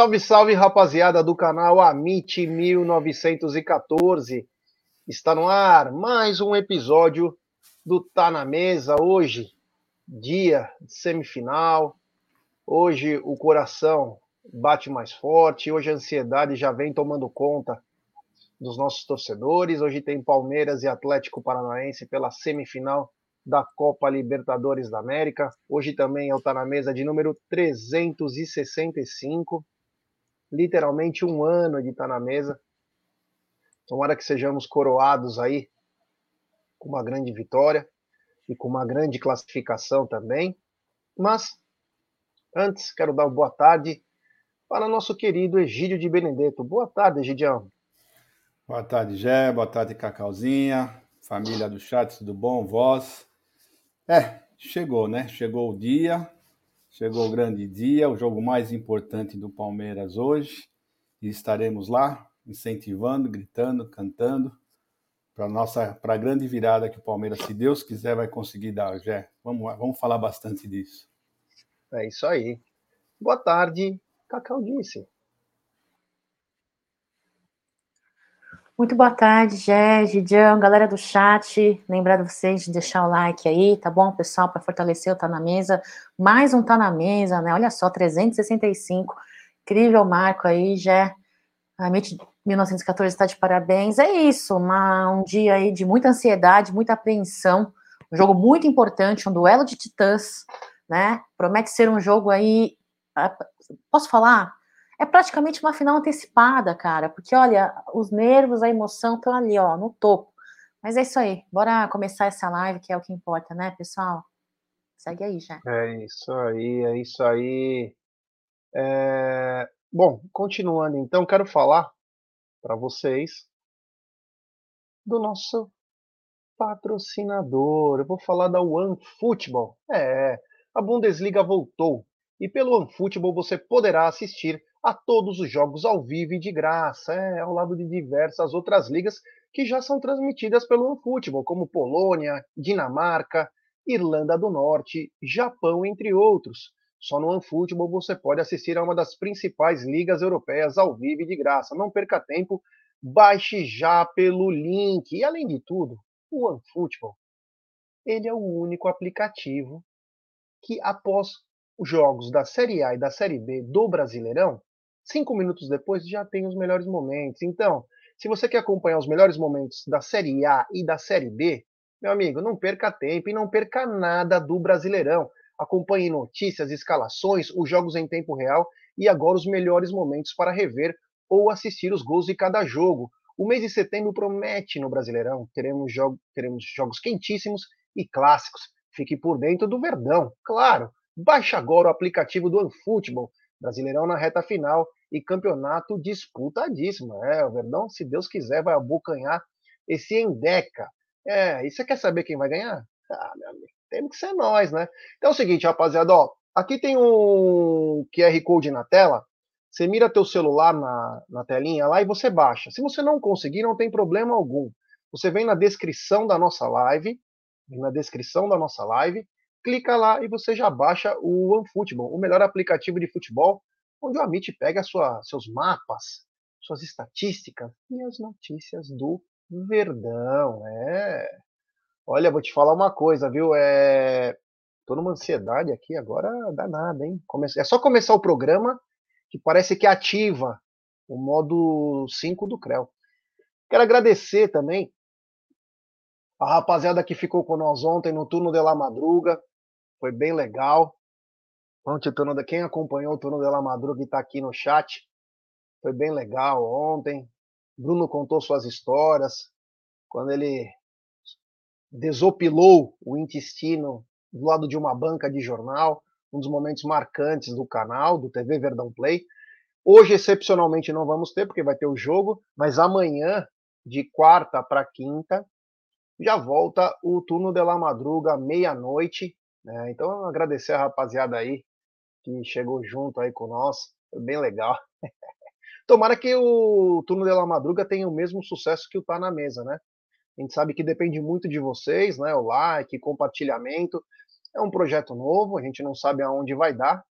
Salve, salve, rapaziada do canal Amit 1914. Está no ar mais um episódio do Tá na Mesa. Hoje, dia de semifinal. Hoje o coração bate mais forte. Hoje a ansiedade já vem tomando conta dos nossos torcedores. Hoje tem Palmeiras e Atlético Paranaense pela semifinal da Copa Libertadores da América. Hoje também é o Tá na Mesa de número 365 literalmente um ano de estar na mesa. Tomara que sejamos coroados aí com uma grande vitória e com uma grande classificação também. Mas antes, quero dar boa tarde para nosso querido Egídio de Benedetto. Boa tarde, Egidião. Boa tarde, Gé. Boa tarde, Cacauzinha. Família do chat, tudo bom? Voz. É, chegou, né? Chegou o dia. Chegou o grande dia, o jogo mais importante do Palmeiras hoje, e estaremos lá incentivando, gritando, cantando para nossa para a grande virada que o Palmeiras, se Deus quiser, vai conseguir dar. Já vamos vamos falar bastante disso. É isso aí. Boa tarde, Cacau disse. Muito boa tarde, Gé, Gidião, galera do chat. Lembrar vocês de deixar o like aí, tá bom, pessoal, para fortalecer o Tá na Mesa. Mais um Tá na Mesa, né? Olha só, 365. Incrível marco aí, Gé. A MIT 1914 está de parabéns. É isso, uma, um dia aí de muita ansiedade, muita apreensão. Um jogo muito importante, um duelo de titãs, né? Promete ser um jogo aí. Posso falar? é praticamente uma final antecipada, cara, porque olha, os nervos, a emoção estão ali, ó, no topo. Mas é isso aí, bora começar essa live, que é o que importa, né, pessoal? Segue aí já. É isso aí, é isso aí. É... Bom, continuando então, quero falar para vocês do nosso patrocinador. Eu vou falar da One Football. É, a Bundesliga voltou e pelo One Football você poderá assistir a todos os jogos ao vivo e de graça, é, ao lado de diversas outras ligas que já são transmitidas pelo OneFootball, como Polônia, Dinamarca, Irlanda do Norte, Japão, entre outros. Só no OneFootball você pode assistir a uma das principais ligas europeias ao vivo e de graça. Não perca tempo, baixe já pelo link. E além de tudo, o OneFootball, ele é o único aplicativo que após os jogos da Série A e da Série B do Brasileirão, cinco minutos depois já tem os melhores momentos. Então, se você quer acompanhar os melhores momentos da Série A e da Série B, meu amigo, não perca tempo e não perca nada do Brasileirão. Acompanhe notícias, escalações, os jogos em tempo real e agora os melhores momentos para rever ou assistir os gols de cada jogo. O mês de setembro promete no Brasileirão. Teremos, jogo, teremos jogos quentíssimos e clássicos. Fique por dentro do Verdão, claro. Baixe agora o aplicativo do OneFootball Brasileirão na reta final e campeonato disputadíssimo. É, o Verdão, se Deus quiser, vai abocanhar esse Endeca. É, e você quer saber quem vai ganhar? Ah, meu amigo, temos que ser nós, né? Então é o seguinte, rapaziada, ó, aqui tem um QR Code na tela. Você mira teu celular na, na telinha lá e você baixa. Se você não conseguir, não tem problema algum. Você vem na descrição da nossa live, na descrição da nossa live, clica lá e você já baixa o OneFootball, o melhor aplicativo de futebol, onde o Amit pega sua, seus mapas, suas estatísticas e as notícias do Verdão. É. Olha, vou te falar uma coisa, viu? É... Tô numa ansiedade aqui agora danada, hein? É só começar o programa que parece que ativa o modo 5 do CREL. Quero agradecer também a rapaziada que ficou com nós ontem no turno de la madruga, foi bem legal. Ontem, turno quem acompanhou o turno de la madruga que está aqui no chat, foi bem legal ontem. Bruno contou suas histórias, quando ele desopilou o intestino do lado de uma banca de jornal, um dos momentos marcantes do canal, do TV Verdão Play. Hoje, excepcionalmente, não vamos ter, porque vai ter o jogo, mas amanhã, de quarta para quinta, já volta o turno de la madruga, meia-noite. Né? Então, agradecer a rapaziada aí que chegou junto aí com nós. Foi bem legal. Tomara que o turno de la madruga tenha o mesmo sucesso que o Tá na Mesa, né? A gente sabe que depende muito de vocês, né? O like, compartilhamento. É um projeto novo, a gente não sabe aonde vai dar,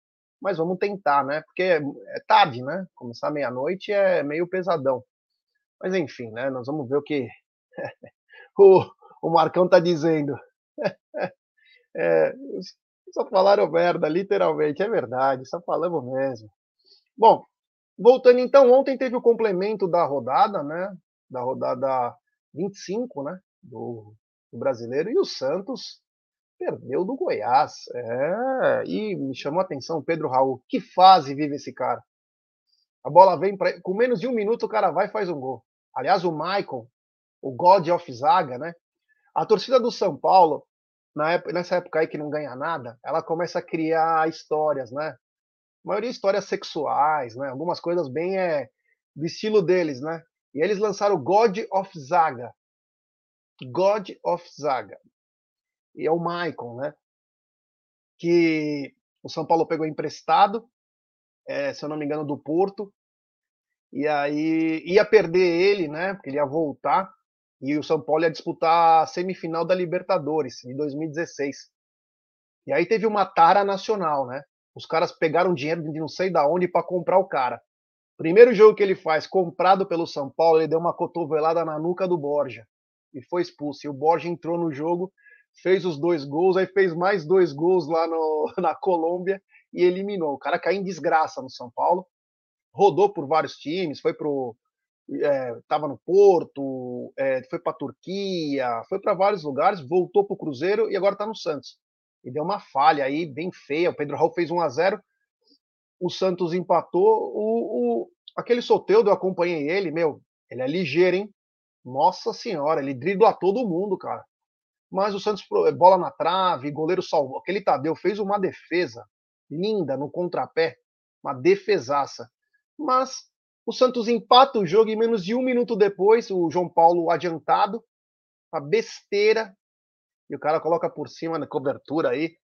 mas vamos tentar, né? Porque é, é tarde, né? Começar meia-noite é meio pesadão. Mas enfim, né? Nós vamos ver o que o, o Marcão tá dizendo. é, só falaram merda, literalmente, é verdade, só falamos mesmo. Bom, voltando então, ontem teve o complemento da rodada, né? Da rodada 25, né? Do, do brasileiro, e o Santos perdeu do Goiás. É, e me chamou a atenção, Pedro Raul, que fase vive esse cara? A bola vem para com menos de um minuto o cara vai e faz um gol. Aliás, o Michael, o God of Zaga, né? A torcida do São Paulo, na época, nessa época aí que não ganha nada, ela começa a criar histórias, né? A maioria histórias sexuais, né? Algumas coisas bem é, do estilo deles, né? E eles lançaram God of Zaga. God of Zaga. E é o Michael, né? Que o São Paulo pegou emprestado, é, se eu não me engano, do Porto, e aí ia perder ele, né? Porque ele ia voltar. E o São Paulo ia disputar a semifinal da Libertadores de 2016. E aí teve uma tara nacional, né? Os caras pegaram dinheiro de não sei da onde para comprar o cara. Primeiro jogo que ele faz, comprado pelo São Paulo, ele deu uma cotovelada na nuca do Borja e foi expulso. E o Borja entrou no jogo, fez os dois gols, aí fez mais dois gols lá no, na Colômbia e eliminou. O cara caiu em desgraça no São Paulo rodou por vários times, foi pro é, no Porto, é, foi para Turquia, foi para vários lugares, voltou para o Cruzeiro e agora está no Santos. E deu uma falha aí bem feia. O Pedro Raul fez 1 a 0 o Santos empatou. O, o, aquele Soteudo, eu acompanhei ele, meu, ele é ligeiro, hein? Nossa senhora, ele dribla todo mundo, cara. Mas o Santos, bola na trave, goleiro salvou. Aquele Tadeu fez uma defesa linda no contrapé, uma defesaça mas o Santos empata o jogo e menos de um minuto depois, o João Paulo adiantado, uma besteira, e o cara coloca por cima na cobertura aí,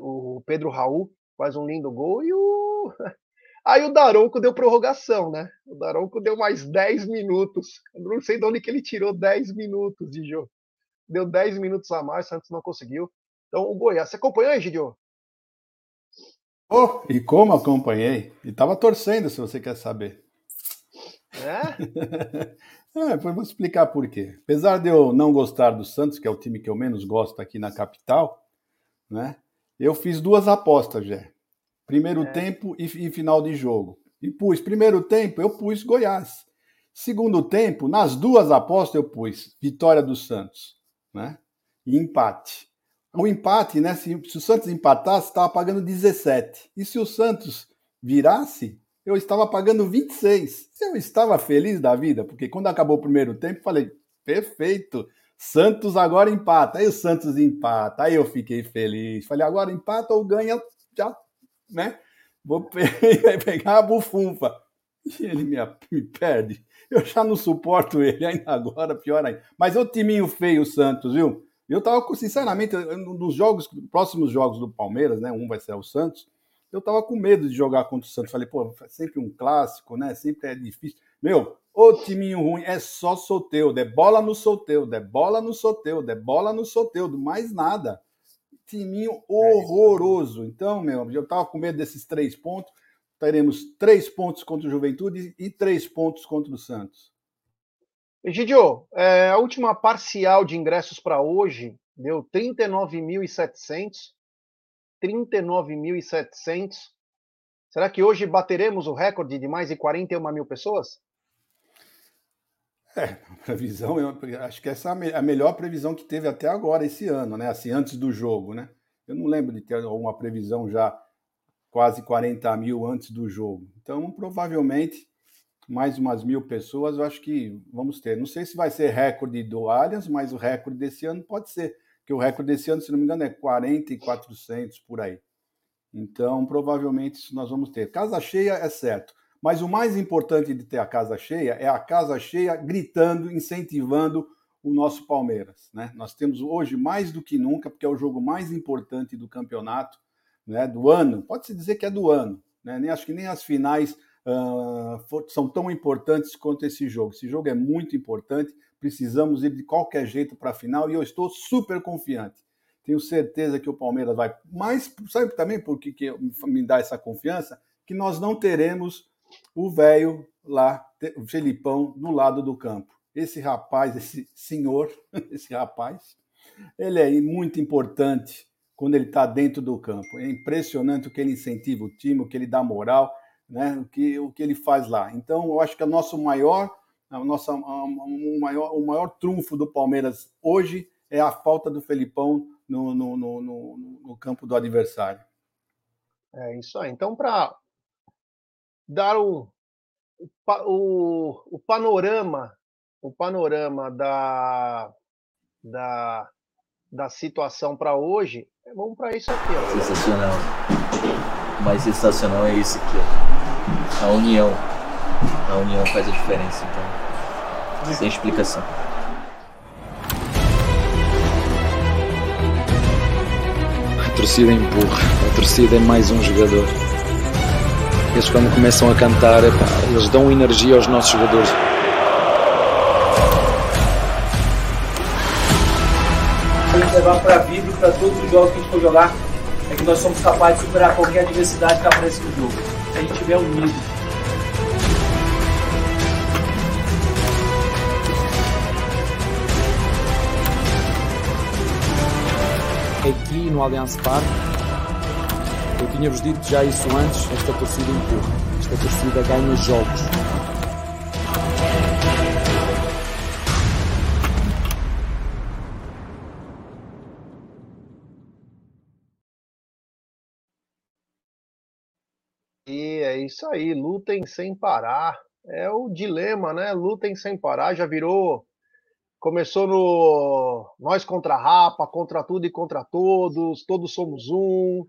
o Pedro Raul faz um lindo gol e o. Aí o Daronco deu prorrogação, né? O Daronco deu mais 10 minutos. Eu não sei de onde que ele tirou 10 minutos de jogo. Deu 10 minutos a mais, o Santos não conseguiu. Então o Goiás. Você acompanhou, Egidio? Oh, e como acompanhei? E estava torcendo, se você quer saber. É? é, vou explicar por quê. Apesar de eu não gostar do Santos, que é o time que eu menos gosto aqui na capital, né? Eu fiz duas apostas, já. Primeiro é. tempo e, e final de jogo. E pus primeiro tempo, eu pus Goiás. Segundo tempo, nas duas apostas eu pus vitória do Santos, né? E empate. O empate, né? Se, se o Santos empatasse, estava pagando 17. E se o Santos virasse, eu estava pagando 26. Eu estava feliz da vida, porque quando acabou o primeiro tempo, falei, perfeito, Santos agora empata. Aí o Santos empata. Aí eu fiquei feliz. Falei, agora empata ou ganha, já, né? Vou pegar a bufunfa. Ele me, me perde. Eu já não suporto ele ainda agora, pior ainda. Mas é o timinho feio, o Santos, viu? Eu tava, sinceramente, nos jogos, próximos jogos do Palmeiras, né? Um vai ser o Santos. Eu tava com medo de jogar contra o Santos. Falei, pô, é sempre um clássico, né? Sempre é difícil. Meu, o timinho ruim é só Soteudo, é bola no Soteudo, é bola no Soteudo, é bola no Soteudo, mais nada. Timinho é horroroso. Então, meu, eu tava com medo desses três pontos. Teremos três pontos contra o Juventude e três pontos contra o Santos. Egidio, é, a última parcial de ingressos para hoje deu 39.700. 39.700. Será que hoje bateremos o recorde de mais de 41 mil pessoas? É, a previsão, eu acho que essa é a melhor previsão que teve até agora, esse ano, né? Assim, antes do jogo, né? Eu não lembro de ter uma previsão já quase 40 mil antes do jogo. Então, provavelmente, mais umas mil pessoas, eu acho que vamos ter. Não sei se vai ser recorde do Allianz, mas o recorde desse ano pode ser, que o recorde desse ano, se não me engano, é 40 e 400 por aí. Então, provavelmente isso nós vamos ter. Casa cheia é certo, mas o mais importante de ter a casa cheia é a casa cheia gritando, incentivando o nosso Palmeiras. Né? Nós temos hoje mais do que nunca, porque é o jogo mais importante do campeonato, né, do ano. Pode-se dizer que é do ano. Né? Nem, acho que nem as finais uh, for, são tão importantes quanto esse jogo. Esse jogo é muito importante, precisamos ir de qualquer jeito para a final e eu estou super confiante. Tenho certeza que o Palmeiras vai. Mas sabe também por que, que me dá essa confiança? Que nós não teremos o velho lá, o Felipão, no lado do campo. Esse rapaz, esse senhor, esse rapaz, ele é muito importante quando ele está dentro do campo. É impressionante o que ele incentiva o time, o que ele dá moral, né? o, que, o que ele faz lá. Então, eu acho que o nosso maior, a nossa, o, maior, o maior trunfo do Palmeiras hoje é a falta do Felipão no, no, no, no, no campo do adversário. É isso aí. Então, para dar o, o, o panorama, o panorama da, da, da situação para hoje, vamos para isso aqui. Ó. Sensacional. O mais sensacional é isso aqui. Ó. A união. A união faz a diferença, então. Sem explicação. A torcida empurra. A torcida é mais um jogador. Eles quando começam a cantar, eles dão energia aos nossos jogadores. A gente levar para a vida e para todos os jogos que a gente for jogar é que nós somos capazes de superar qualquer adversidade que apareça no jogo. Se a gente estiver unido. Aqui no Allianz Parque tinha-vos dito já isso antes, esta torcida empurra, esta torcida ganha jogos. E é isso aí, lutem sem parar. É o dilema, né? Lutem sem parar, já virou. Começou no nós contra a Rapa, contra tudo e contra todos, todos somos um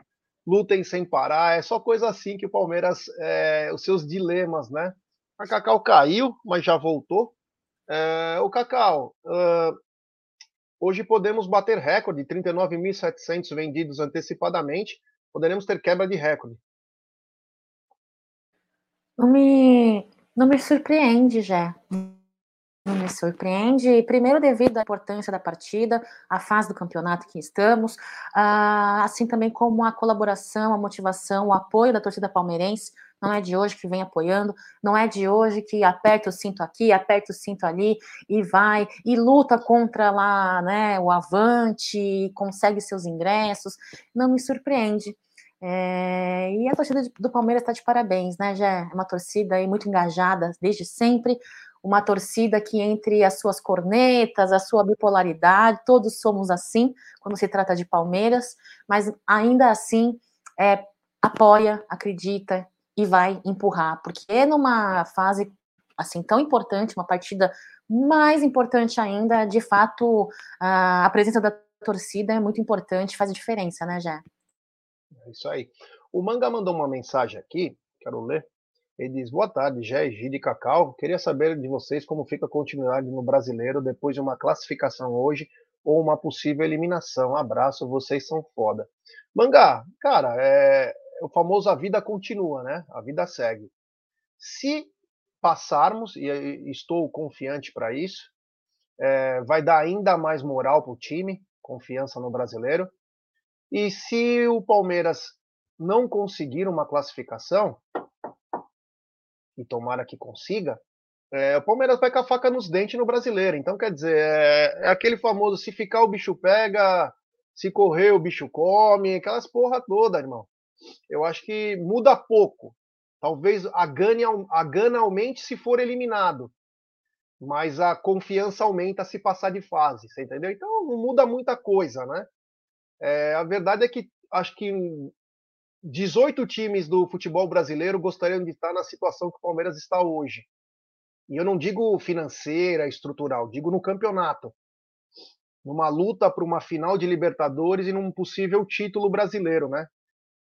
lutem sem parar, é só coisa assim que o Palmeiras, é, os seus dilemas, né? A Cacau caiu, mas já voltou. É, o Cacau, uh, hoje podemos bater recorde, 39.700 vendidos antecipadamente, poderemos ter quebra de recorde. Não me, não me surpreende, já não me surpreende, primeiro devido à importância da partida, à fase do campeonato que estamos, uh, assim também como a colaboração, a motivação, o apoio da torcida palmeirense, não é de hoje que vem apoiando, não é de hoje que aperta o cinto aqui, aperta o cinto ali e vai e luta contra lá, né, o avante, consegue seus ingressos, não me surpreende. É, e a torcida do Palmeiras está de parabéns, né? Já é uma torcida aí muito engajada desde sempre, uma torcida que entre as suas cornetas, a sua bipolaridade, todos somos assim quando se trata de Palmeiras, mas ainda assim é, apoia, acredita e vai empurrar, porque é numa fase assim tão importante, uma partida mais importante ainda, de fato, a presença da torcida é muito importante, faz diferença, né, Jé? É isso aí. O Manga mandou uma mensagem aqui, quero ler. Ele diz: Boa tarde, Gé, Gide Cacau. Queria saber de vocês como fica a continuidade no brasileiro depois de uma classificação hoje ou uma possível eliminação. Abraço, vocês são foda. Mangá, cara, é o famoso a vida continua, né? A vida segue. Se passarmos, e estou confiante para isso, é, vai dar ainda mais moral para o time, confiança no brasileiro. E se o Palmeiras não conseguir uma classificação, e tomara que consiga, é, o Palmeiras vai com a faca nos dentes no brasileiro. Então, quer dizer, é, é, aquele famoso: se ficar, o bicho pega, se correr, o bicho come, aquelas porra toda, irmão. Eu acho que muda pouco. Talvez a gana, a gana aumente se for eliminado, mas a confiança aumenta se passar de fase, você entendeu? Então não muda muita coisa, né? É, a verdade é que acho que 18 times do futebol brasileiro gostariam de estar na situação que o Palmeiras está hoje. E eu não digo financeira, estrutural, digo no campeonato. Numa luta para uma final de Libertadores e num possível título brasileiro, né?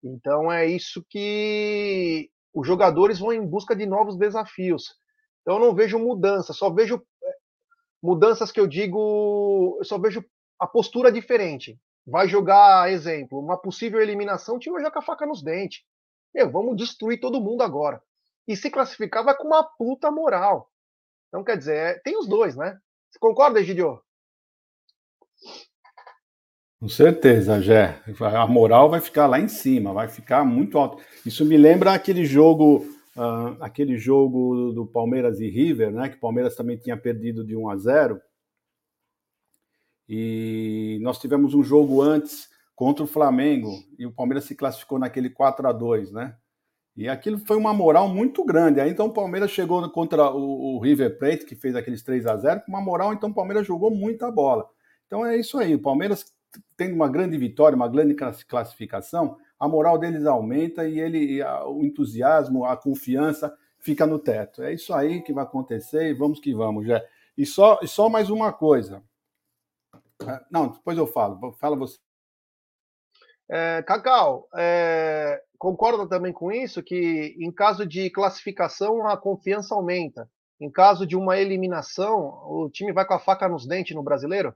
Então é isso que os jogadores vão em busca de novos desafios. Então eu não vejo mudança, só vejo é, Mudanças que eu digo, eu só vejo a postura diferente. Vai jogar, exemplo, uma possível eliminação, o time vai jogar com a faca nos dentes. Meu, vamos destruir todo mundo agora. E se classificar vai com uma puta moral. Então, quer dizer, é, tem os dois, né? Você concorda, Egidio? Com certeza, Jé. A moral vai ficar lá em cima, vai ficar muito alto. Isso me lembra aquele jogo, uh, aquele jogo do Palmeiras e River, né? Que o Palmeiras também tinha perdido de 1 a 0. E nós tivemos um jogo antes contra o Flamengo e o Palmeiras se classificou naquele 4 a 2, né? E aquilo foi uma moral muito grande. Aí então o Palmeiras chegou contra o, o River Plate, que fez aqueles 3 a 0 com uma moral, então o Palmeiras jogou muita bola. Então é isso aí. O Palmeiras tendo uma grande vitória, uma grande classificação, a moral deles aumenta e ele, o entusiasmo, a confiança fica no teto. É isso aí que vai acontecer e vamos que vamos, já. E só, e só mais uma coisa. Ah, não, depois eu falo. Fala você. É, Cacau, é, concorda também com isso que em caso de classificação a confiança aumenta. Em caso de uma eliminação, o time vai com a faca nos dentes no brasileiro?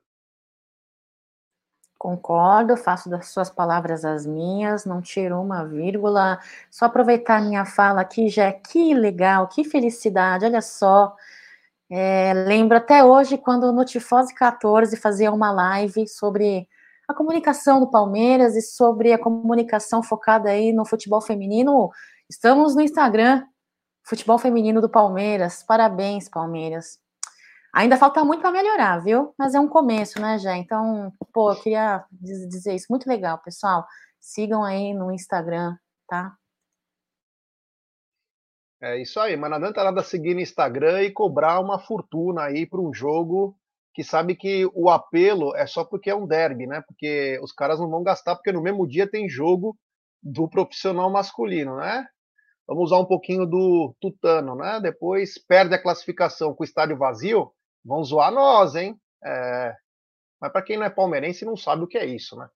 Concordo, faço das suas palavras as minhas, não tiro uma vírgula. Só aproveitar minha fala aqui, já que legal, que felicidade, olha só. É, lembro até hoje quando o Notifose 14 fazia uma live sobre a comunicação do Palmeiras e sobre a comunicação focada aí no futebol feminino. Estamos no Instagram, Futebol Feminino do Palmeiras. Parabéns, Palmeiras. Ainda falta muito para melhorar, viu? Mas é um começo, né, já? Então, pô, eu queria dizer isso. Muito legal, pessoal. Sigam aí no Instagram, tá? É isso aí, mas não adianta nada seguir no Instagram e cobrar uma fortuna aí para um jogo que sabe que o apelo é só porque é um derby, né? Porque os caras não vão gastar, porque no mesmo dia tem jogo do profissional masculino, né? Vamos usar um pouquinho do tutano, né? Depois perde a classificação com o estádio vazio, vão zoar nós, hein? É... Mas para quem não é palmeirense não sabe o que é isso, né?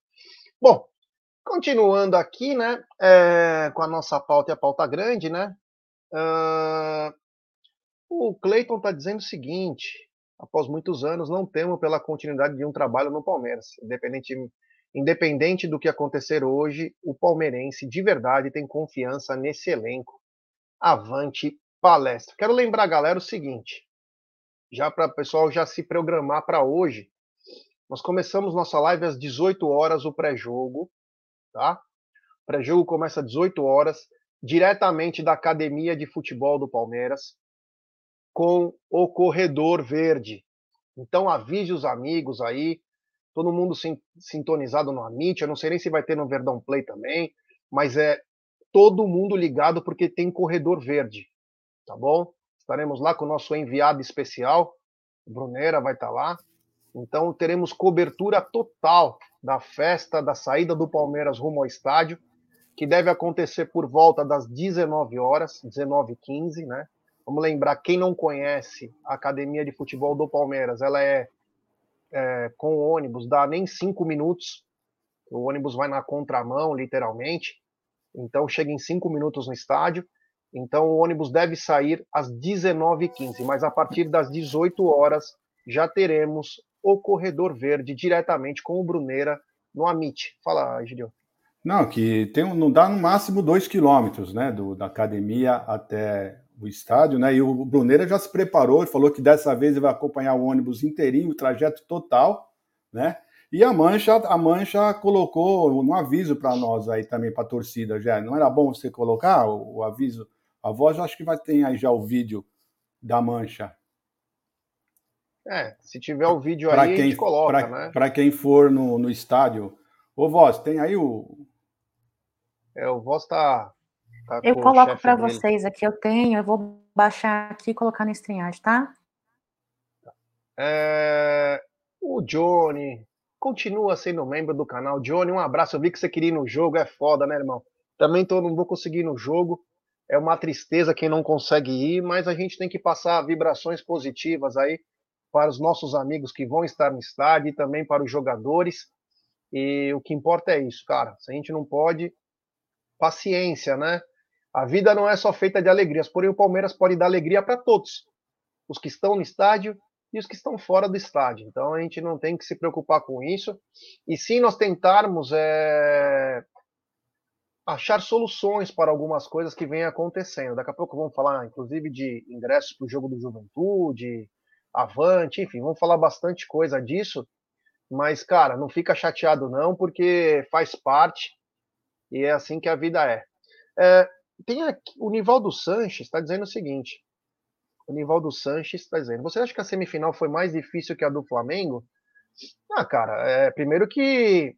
Bom, continuando aqui, né? É... Com a nossa pauta e a pauta grande, né? O Cleiton está dizendo o seguinte: após muitos anos, não temo pela continuidade de um trabalho no Palmeiras. Independente, independente do que acontecer hoje, o palmeirense de verdade tem confiança nesse elenco. Avante palestra. Quero lembrar, galera, o seguinte: já para o pessoal já se programar para hoje, nós começamos nossa live às 18 horas, o pré-jogo, tá? O pré-jogo começa às 18 horas, diretamente da Academia de Futebol do Palmeiras com o corredor verde. Então avise os amigos aí, todo mundo sintonizado no Amit, eu não sei nem se vai ter no Verdão Play também, mas é todo mundo ligado porque tem corredor verde, tá bom? Estaremos lá com o nosso enviado especial, Brunera vai estar tá lá. Então teremos cobertura total da festa da saída do Palmeiras rumo ao estádio, que deve acontecer por volta das 19 horas, 19h15, né? Vamos lembrar, quem não conhece a Academia de Futebol do Palmeiras, ela é, é com ônibus, dá nem cinco minutos. O ônibus vai na contramão, literalmente. Então chega em cinco minutos no estádio. Então o ônibus deve sair às 19h15, mas a partir das 18 horas já teremos o Corredor Verde diretamente com o Bruneira no Amit. Fala, Gideon. Não, que tem, não dá no máximo dois quilômetros, né, do, da academia até o estádio, né? E o Bruneira já se preparou falou que dessa vez ele vai acompanhar o ônibus inteirinho, o trajeto total, né? E a Mancha, a Mancha colocou um aviso para nós aí também, para a torcida, já. Não era bom você colocar o, o, aviso? A voz, acho que vai ter aí já o vídeo da Mancha. É, se tiver o vídeo pra aí, quem, a gente coloca, pra, né? Para quem for no, no estádio. Ô, Voz, tem aí o... É, o Voz tá, Tá eu coloco para vocês aqui, eu tenho, eu vou baixar aqui e colocar no StreamYard, tá? É... O Johnny continua sendo membro do canal. Johnny, um abraço. Eu vi que você queria ir no jogo, é foda, né, irmão? Também tô, não vou conseguir ir no jogo. É uma tristeza quem não consegue ir, mas a gente tem que passar vibrações positivas aí para os nossos amigos que vão estar no estádio e também para os jogadores. E o que importa é isso, cara. Se a gente não pode, paciência, né? A vida não é só feita de alegrias, porém o Palmeiras pode dar alegria para todos. Os que estão no estádio e os que estão fora do estádio. Então a gente não tem que se preocupar com isso. E sim nós tentarmos é, achar soluções para algumas coisas que vêm acontecendo. Daqui a pouco vamos falar, inclusive, de ingressos para o jogo do Juventude, Avante, enfim, vamos falar bastante coisa disso. Mas, cara, não fica chateado não, porque faz parte e é assim que a vida é. é tem aqui, o Nivaldo Sanches está dizendo o seguinte: o Nivaldo Sanches está dizendo, você acha que a semifinal foi mais difícil que a do Flamengo? Ah, cara, é, primeiro que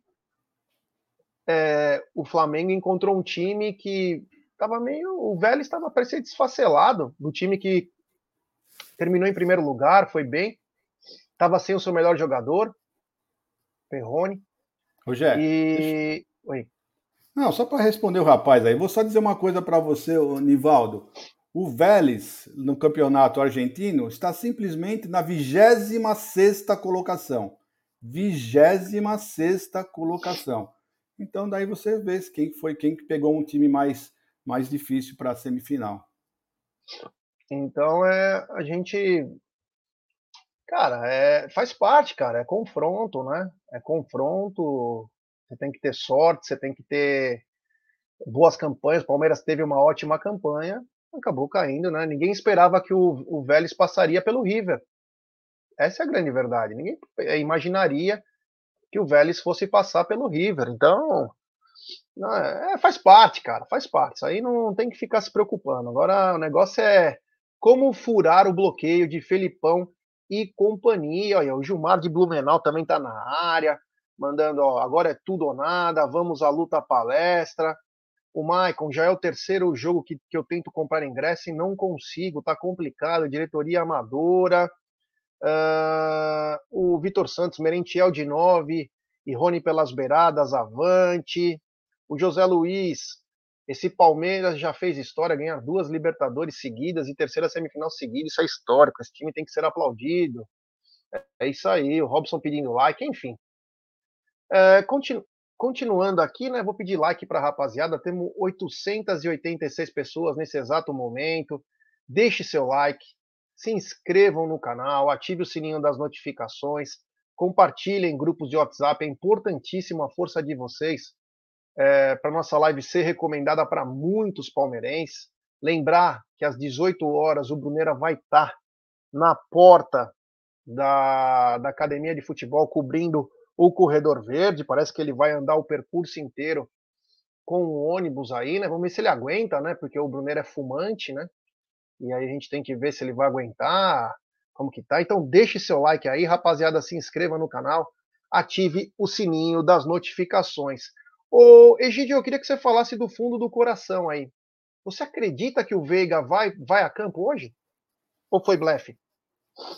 é, o Flamengo encontrou um time que estava meio. O Vélez estava parecendo desfacelado do time que terminou em primeiro lugar, foi bem, estava sem o seu melhor jogador, Perrone. Rogério. E. Deixa... Oi. Não, só para responder o rapaz aí, vou só dizer uma coisa para você, Nivaldo. O Vélez, no campeonato argentino, está simplesmente na 26 colocação. 26 colocação. Então daí você vê quem foi quem que pegou um time mais mais difícil para a semifinal. Então é a gente cara, é faz parte, cara, é confronto, né? É confronto. Você tem que ter sorte, você tem que ter boas campanhas. O Palmeiras teve uma ótima campanha, acabou caindo, né? Ninguém esperava que o, o Vélez passaria pelo River. Essa é a grande verdade. Ninguém imaginaria que o Vélez fosse passar pelo River. Então, é, faz parte, cara, faz parte. Isso aí não tem que ficar se preocupando. Agora o negócio é como furar o bloqueio de Felipão e companhia. Olha, o Gilmar de Blumenau também está na área, mandando, ó, agora é tudo ou nada, vamos à luta palestra. O Maicon, já é o terceiro jogo que, que eu tento comprar ingresso e não consigo, tá complicado, diretoria amadora. Uh, o Vitor Santos, Merentiel de 9 e Rony pelas beiradas, avante. O José Luiz, esse Palmeiras já fez história, ganhar duas Libertadores seguidas e terceira semifinal seguida, isso é histórico, esse time tem que ser aplaudido. É, é isso aí, o Robson pedindo like, enfim. É, continu, continuando aqui, né, vou pedir like para a rapaziada, temos 886 pessoas nesse exato momento. Deixe seu like, se inscrevam no canal, ative o sininho das notificações, compartilhem em grupos de WhatsApp, é importantíssimo a força de vocês é, para nossa live ser recomendada para muitos palmeirenses. Lembrar que às 18 horas o Brunera vai estar tá na porta da, da academia de futebol cobrindo o corredor verde. Parece que ele vai andar o percurso inteiro com o ônibus aí, né? Vamos ver se ele aguenta, né? Porque o Brunera é fumante, né? E aí a gente tem que ver se ele vai aguentar, como que tá. Então deixe seu like aí, rapaziada, se inscreva no canal, ative o sininho das notificações. Ô, Egidio, eu queria que você falasse do fundo do coração aí. Você acredita que o Veiga vai, vai a campo hoje? Ou foi blefe?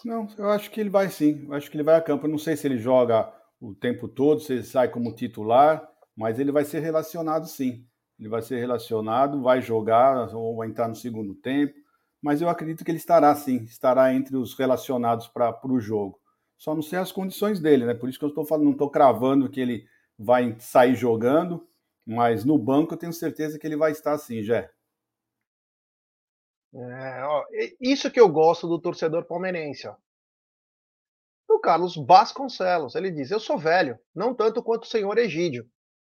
Não, eu acho que ele vai sim. Eu acho que ele vai a campo. Eu não sei se ele joga o tempo todo, se ele sai como titular, mas ele vai ser relacionado sim. Ele vai ser relacionado, vai jogar ou vai entrar no segundo tempo mas eu acredito que ele estará sim, estará entre os relacionados para o jogo. Só não sei as condições dele, né? Por isso que eu estou falando, não estou cravando que ele vai sair jogando, mas no banco eu tenho certeza que ele vai estar sim, Jé. É, ó, isso que eu gosto do torcedor palmeirense, ó. O Carlos Vasconcelos, ele diz: Eu sou velho, não tanto quanto o senhor Egídio,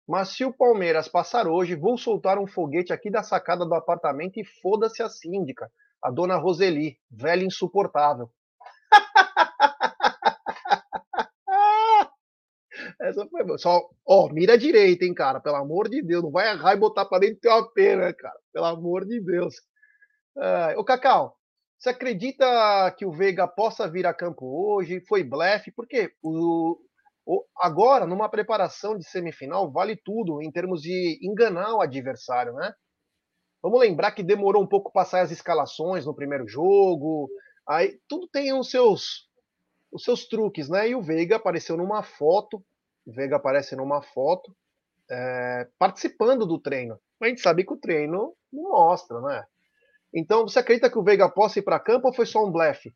mas se o Palmeiras passar hoje, vou soltar um foguete aqui da sacada do apartamento e foda-se a síndica a dona Roseli, velha insuportável. Essa foi só, ó, mira direito, hein, cara, pelo amor de Deus, não vai errar e botar para dentro do teu AP, né, cara, pelo amor de Deus. É, ô, Cacau, você acredita que o Veiga possa vir a campo hoje? Foi blefe? Porque o, o, agora, numa preparação de semifinal, vale tudo em termos de enganar o adversário, né? Vamos lembrar que demorou um pouco passar as escalações no primeiro jogo. Aí tudo tem os seus os seus truques, né? E o Veiga apareceu numa foto, o Veiga aparece numa foto é, participando do treino. A gente sabe que o treino não mostra, né? Então, você acredita que o Veiga possa ir para campo ou foi só um blefe?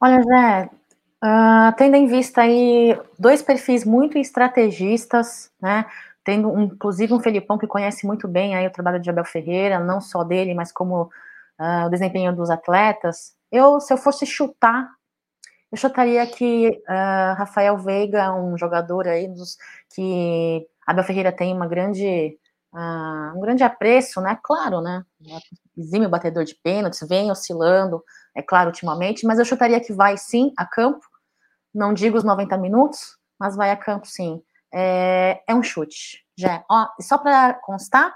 Olha, Zé, uh, tendo em vista aí dois perfis muito estrategistas, né? tendo um, inclusive um Felipão que conhece muito bem aí o trabalho de Abel Ferreira, não só dele, mas como uh, o desempenho dos atletas, eu, se eu fosse chutar, eu chutaria que uh, Rafael Veiga, um jogador aí dos, que Abel Ferreira tem uma grande, uh, um grande apreço, né? Claro, né? Exime o batedor de pênaltis, vem oscilando, é claro, ultimamente, mas eu chutaria que vai sim a campo. Não digo os 90 minutos, mas vai a campo sim. É, é um chute. Já. Ó, só para constar,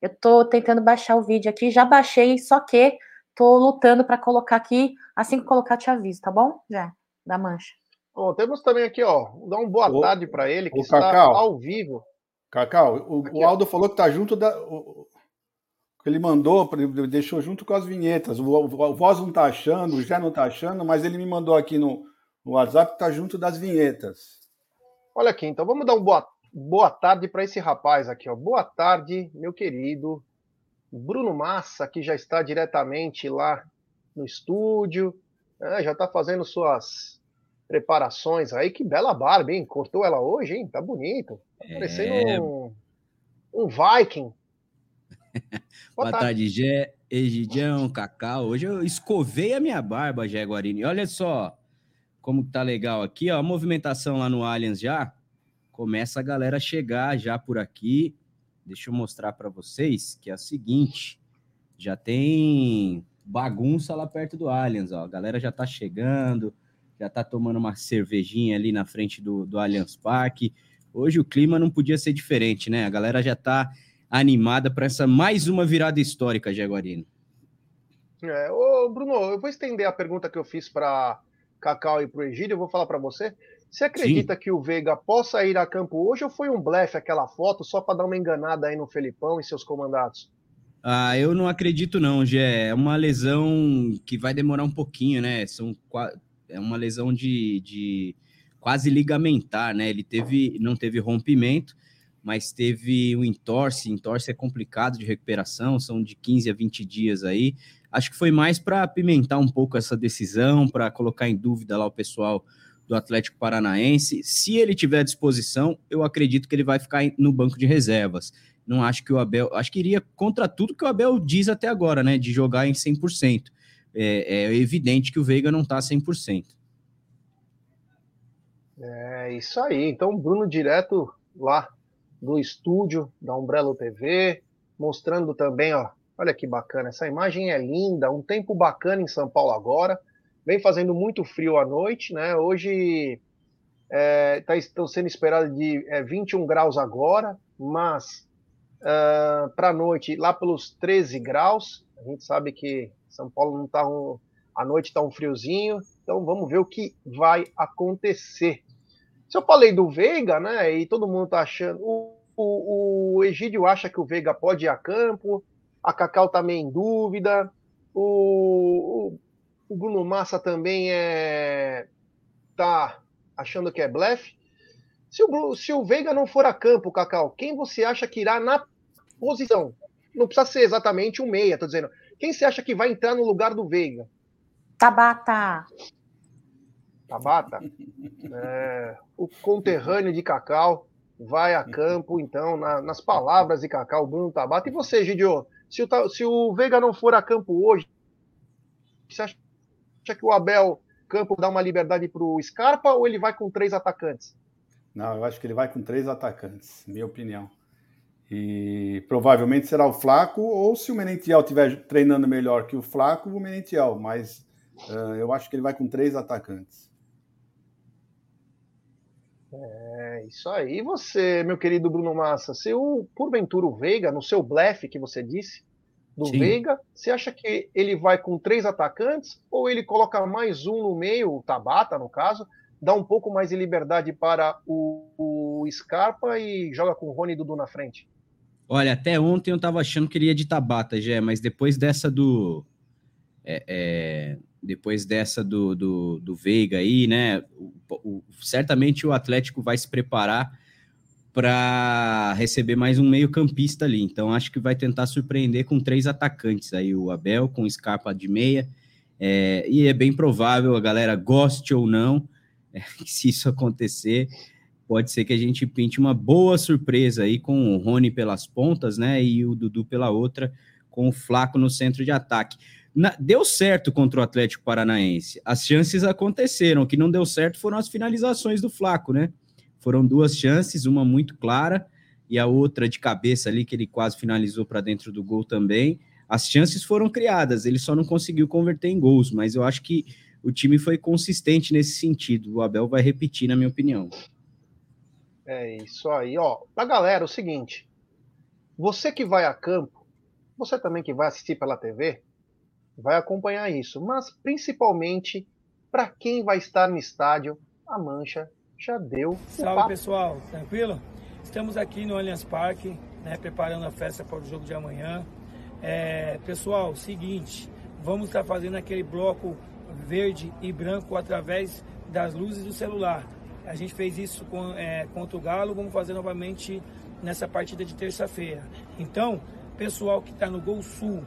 eu estou tentando baixar o vídeo aqui, já baixei, só que estou lutando para colocar aqui. Assim que colocar, te aviso, tá bom? Já, da mancha. Bom, temos também aqui, ó, dar uma boa tarde para ele, que está Cacau, ao vivo. Cacau, o, aqui, o Aldo ó. falou que tá junto da. O, que ele mandou, deixou junto com as vinhetas. O, o, o Voz não tá achando, o Jé não tá achando, mas ele me mandou aqui no, no WhatsApp que tá junto das vinhetas. Olha aqui, então vamos dar uma boa, boa tarde para esse rapaz aqui, ó. Boa tarde, meu querido Bruno Massa, que já está diretamente lá no estúdio, né, já está fazendo suas preparações aí. Que bela barba, hein? Cortou ela hoje, hein? Tá bonito. Tá é... parecendo um, um Viking. Boa, Boa tarde, tarde Gé, Egidião, Cacau. Hoje eu escovei a minha barba, Gé Guarini. Olha só como tá legal aqui, ó. A movimentação lá no Allianz já. Começa a galera chegar já por aqui. Deixa eu mostrar para vocês que é o seguinte, já tem bagunça lá perto do Allianz, ó. A galera já tá chegando, já tá tomando uma cervejinha ali na frente do, do Allianz Parque. Hoje o clima não podia ser diferente, né? A galera já tá animada para essa mais uma virada histórica, Jaguarino. É, ô Bruno, eu vou estender a pergunta que eu fiz para Cacau e para o Egídio, eu vou falar para você. Você acredita Sim. que o Veiga possa ir a campo hoje ou foi um blefe aquela foto só para dar uma enganada aí no Felipão e seus comandados? Ah, eu não acredito não, Gé. É uma lesão que vai demorar um pouquinho, né? São é uma lesão de, de quase ligamentar, né? Ele teve, não teve rompimento, mas teve um entorse. Entorse é complicado de recuperação, são de 15 a 20 dias aí. Acho que foi mais para apimentar um pouco essa decisão, para colocar em dúvida lá o pessoal do Atlético Paranaense. Se ele tiver à disposição, eu acredito que ele vai ficar no banco de reservas. Não acho que o Abel. Acho que iria contra tudo que o Abel diz até agora, né? De jogar em 100%. É, é evidente que o Veiga não está 100%. É isso aí. Então, Bruno, direto lá do estúdio da Umbrella TV, mostrando também, ó. Olha que bacana, essa imagem é linda, um tempo bacana em São Paulo agora vem fazendo muito frio à noite, né? Hoje é, tá, estão sendo esperados de é, 21 graus agora, mas uh, para a noite lá pelos 13 graus. A gente sabe que São Paulo não está um, a noite está um friozinho, então vamos ver o que vai acontecer. Se eu falei do Veiga, né? E todo mundo está achando, o, o, o Egídio acha que o Veiga pode ir a campo, a Cacau meio em dúvida. O, o o Bruno Massa também é tá achando que é blefe. Se o, se o Veiga não for a campo, Cacau, quem você acha que irá na posição? Não precisa ser exatamente um meia, tô dizendo. Quem você acha que vai entrar no lugar do Veiga? Tabata. Tabata? É, o conterrâneo de Cacau vai a campo, então, na, nas palavras de Cacau, Bruno Tabata. E você, Gidio? Se o, se o Veiga não for a campo hoje, você acha acha que o Abel Campo dá uma liberdade para o Scarpa ou ele vai com três atacantes? Não, eu acho que ele vai com três atacantes, minha opinião. E provavelmente será o Flaco, ou se o Menentiel estiver treinando melhor que o Flaco, o Menentiel. Mas uh, eu acho que ele vai com três atacantes. É, isso aí. E você, meu querido Bruno Massa, se o, porventura o Veiga, no seu blefe que você disse, do Sim. Veiga. Você acha que ele vai com três atacantes ou ele coloca mais um no meio, o Tabata, no caso, dá um pouco mais de liberdade para o, o Scarpa e joga com o Rony e Dudu na frente? Olha, até ontem eu estava achando que ele ia de Tabata, Gé, mas depois dessa do. É, é, depois dessa do, do, do Veiga aí, né? O, o, certamente o Atlético vai se preparar para receber mais um meio-campista ali. Então, acho que vai tentar surpreender com três atacantes aí, o Abel com Scarpa de meia. É, e é bem provável, a galera goste ou não, é, se isso acontecer, pode ser que a gente pinte uma boa surpresa aí com o Rony pelas pontas, né? E o Dudu pela outra, com o Flaco no centro de ataque. Na, deu certo contra o Atlético Paranaense. As chances aconteceram. O que não deu certo foram as finalizações do Flaco, né? Foram duas chances, uma muito clara e a outra de cabeça ali, que ele quase finalizou para dentro do gol também. As chances foram criadas, ele só não conseguiu converter em gols, mas eu acho que o time foi consistente nesse sentido. O Abel vai repetir, na minha opinião. É isso aí, ó. Pra galera, é o seguinte: você que vai a campo, você também que vai assistir pela TV, vai acompanhar isso, mas principalmente para quem vai estar no estádio, a mancha já deu. Salve pessoal, tranquilo? Estamos aqui no Allianz Parque, né, preparando a festa para o jogo de amanhã. É, pessoal, seguinte, vamos estar fazendo aquele bloco verde e branco através das luzes do celular. A gente fez isso com, é, contra o Galo, vamos fazer novamente nessa partida de terça-feira. Então, pessoal que está no Gol Sul,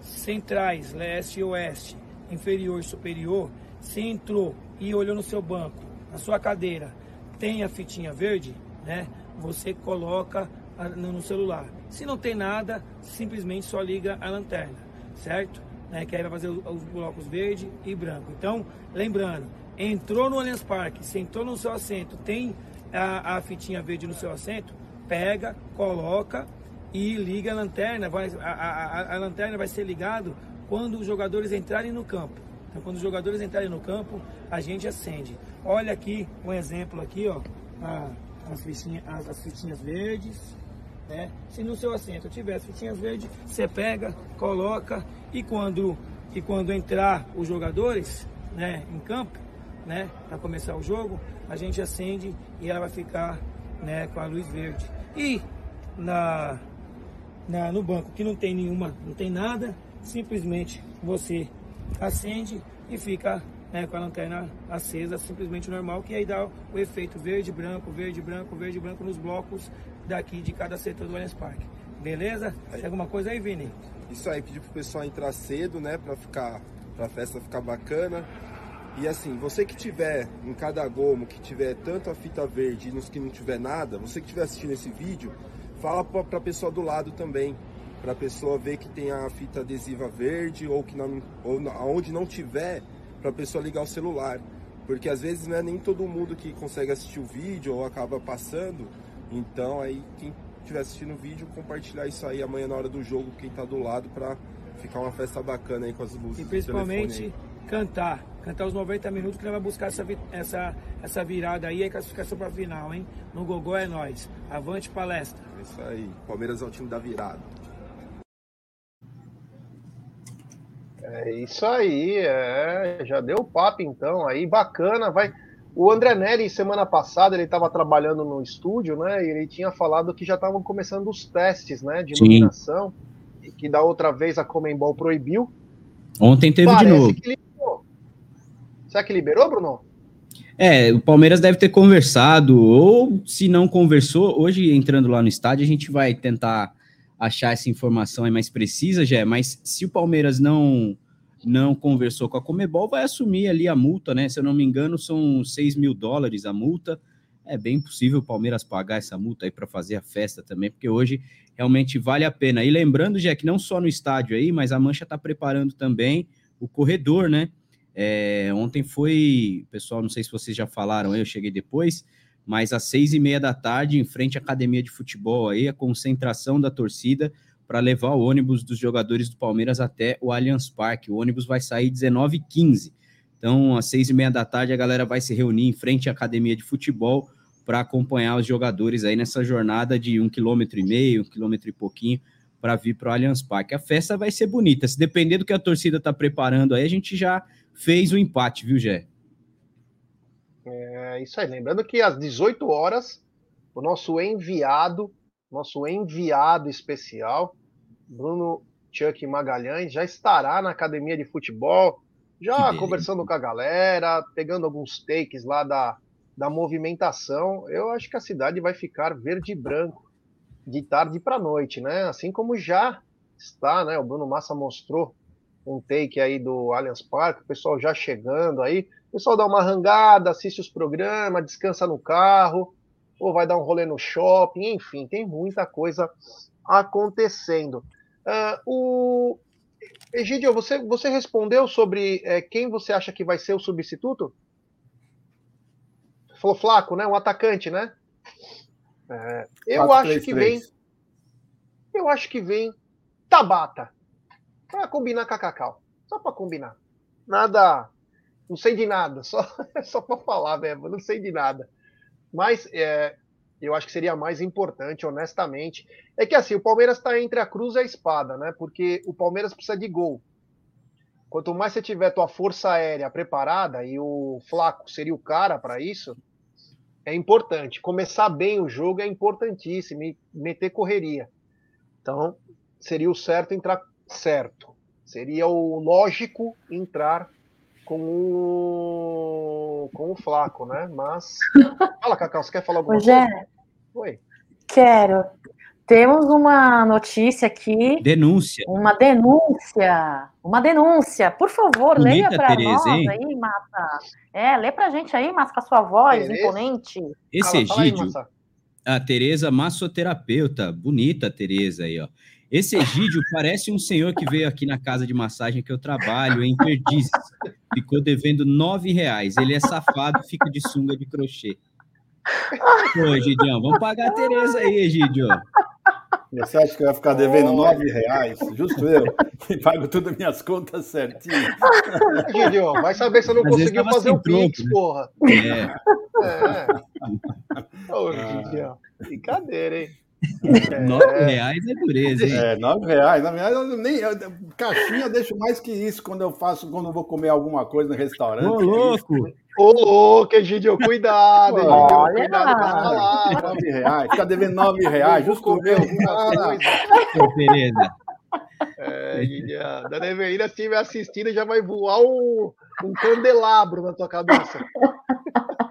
centrais, leste e oeste, inferior e superior, se entrou e olhou no seu banco, na sua cadeira, tem a fitinha verde, né? Você coloca no celular. Se não tem nada, simplesmente só liga a lanterna, certo? Né, que aí vai fazer os blocos verde e branco. Então, lembrando, entrou no Allianz Parque, sentou no seu assento, tem a, a fitinha verde no seu assento, pega, coloca e liga a lanterna. Vai, a, a, a lanterna vai ser ligado quando os jogadores entrarem no campo. Então, quando os jogadores entrarem no campo, a gente acende. Olha aqui um exemplo aqui, ó, as, fitinhas, as, as fitinhas verdes. Né? Se no seu assento tiver as fitinhas verdes, você pega, coloca e quando, e quando entrar os jogadores né, em campo, né, para começar o jogo, a gente acende e ela vai ficar né, com a luz verde. E na, na, no banco que não tem nenhuma, não tem nada, simplesmente você acende e fica né, com a lanterna acesa, simplesmente normal, que aí dá o efeito verde, branco, verde, branco, verde, branco nos blocos daqui de cada setor do Allianz Parque. Beleza? Tem alguma coisa aí, Vini? Isso aí, pedir pro pessoal entrar cedo, né, para ficar, pra festa ficar bacana. E assim, você que tiver em cada gomo, que tiver tanto a fita verde e nos que não tiver nada, você que estiver assistindo esse vídeo, fala para a pessoa do lado também, para a pessoa ver que tem a fita adesiva verde ou que não, ou aonde não tiver, para a pessoa ligar o celular. Porque às vezes não é nem todo mundo que consegue assistir o vídeo ou acaba passando. Então aí quem estiver assistindo o vídeo, compartilhar isso aí amanhã na hora do jogo, quem está do lado, para ficar uma festa bacana aí com as luzes. E principalmente cantar. Cantar os 90 minutos que nós vamos buscar essa, essa, essa virada aí, a classificação para a final, hein? No Gogó é nós. Avante palestra. É isso aí. Palmeiras é o time da virada. É isso aí, é, já deu papo então aí, bacana, vai. O André Neri, semana passada, ele estava trabalhando no estúdio, né? E ele tinha falado que já estavam começando os testes, né? De iluminação, Sim. que da outra vez a Comembol proibiu. Ontem teve Parece de novo. Que. Será que liberou, Bruno? É, o Palmeiras deve ter conversado, ou se não conversou, hoje entrando lá no estádio, a gente vai tentar achar essa informação aí mais precisa, já mas se o Palmeiras não não conversou com a Comebol, vai assumir ali a multa, né? Se eu não me engano, são 6 mil dólares a multa. É bem possível o Palmeiras pagar essa multa aí para fazer a festa também, porque hoje realmente vale a pena. E lembrando, já que não só no estádio aí, mas a Mancha está preparando também o corredor, né? É, ontem foi, pessoal, não sei se vocês já falaram, eu cheguei depois, mas às seis e meia da tarde, em frente à academia de futebol, aí a concentração da torcida para levar o ônibus dos jogadores do Palmeiras até o Allianz Parque. O ônibus vai sair 19h15. Então, às seis e meia da tarde, a galera vai se reunir em frente à academia de futebol para acompanhar os jogadores aí nessa jornada de um quilômetro e meio, um quilômetro e pouquinho, para vir para o Allianz Parque. A festa vai ser bonita. Se depender do que a torcida está preparando aí, a gente já fez o empate, viu, Gé? É isso aí. Lembrando que às 18 horas, o nosso enviado, nosso enviado especial, Bruno Chuck Magalhães, já estará na academia de futebol, já conversando com a galera, pegando alguns takes lá da, da movimentação. Eu acho que a cidade vai ficar verde e branco de tarde para noite, né? Assim como já está, né? O Bruno Massa mostrou um take aí do Allianz Parque, o pessoal já chegando aí. O pessoal dá uma rangada, assiste os programas, descansa no carro, ou vai dar um rolê no shopping, enfim, tem muita coisa acontecendo. Uh, o, Egidio, você, você respondeu sobre é, quem você acha que vai ser o substituto? Falou Flaco, né? Um atacante, né? É, eu 4, acho 3, que 3. vem. Eu acho que vem Tabata. Pra combinar com a Cacau. Só pra combinar. Nada. Não sei de nada. Só, só pra falar mesmo. Não sei de nada. Mas é, eu acho que seria mais importante, honestamente. É que assim, o Palmeiras está entre a cruz e a espada, né? Porque o Palmeiras precisa de gol. Quanto mais você tiver tua força aérea preparada, e o Flaco seria o cara para isso, é importante. Começar bem o jogo é importantíssimo, e meter correria. Então, seria o certo entrar certo. Seria o lógico entrar com o, com o Flaco, né? Mas. Fala, Cacau, você quer falar alguma Rogério, coisa? Oi. Quero. Temos uma notícia aqui. Denúncia. Uma denúncia. Uma denúncia. Por favor, Bonita, leia para nós hein? aí, Massa. É, lê pra gente aí, Massa, com a sua voz Tereza. imponente. Esse Fala, Egídio, a Tereza massoterapeuta. Bonita Tereza aí, ó. Esse Egídio parece um senhor que veio aqui na casa de massagem que eu trabalho, em Perdizes. Ficou devendo nove reais. Ele é safado, fica de sunga de crochê. Pô, Egidião, vamos pagar a Tereza aí, Egidio. Você acha que vai ficar devendo nove reais? Justo eu, que pago todas as minhas contas certinho. Egidio, vai saber se eu não Às conseguiu fazer o Pix, né? porra. É. é. Ô, Egidio, brincadeira, hein? É. Nove reais é dureza, hein? É, nove reais. Na verdade, eu nem, eu, caixinha eu deixo mais que isso quando eu faço, quando eu vou comer alguma coisa no restaurante. Ô, louco! Ô, louco, Egidio, cuidado, Egidio, Olha, cuidado com a palavra. Nove reais, fica devendo nove reais, justo meu. Ô, Tereza. É, Dona Evelina, se estiver assistindo, já vai voar um, um candelabro na tua cabeça.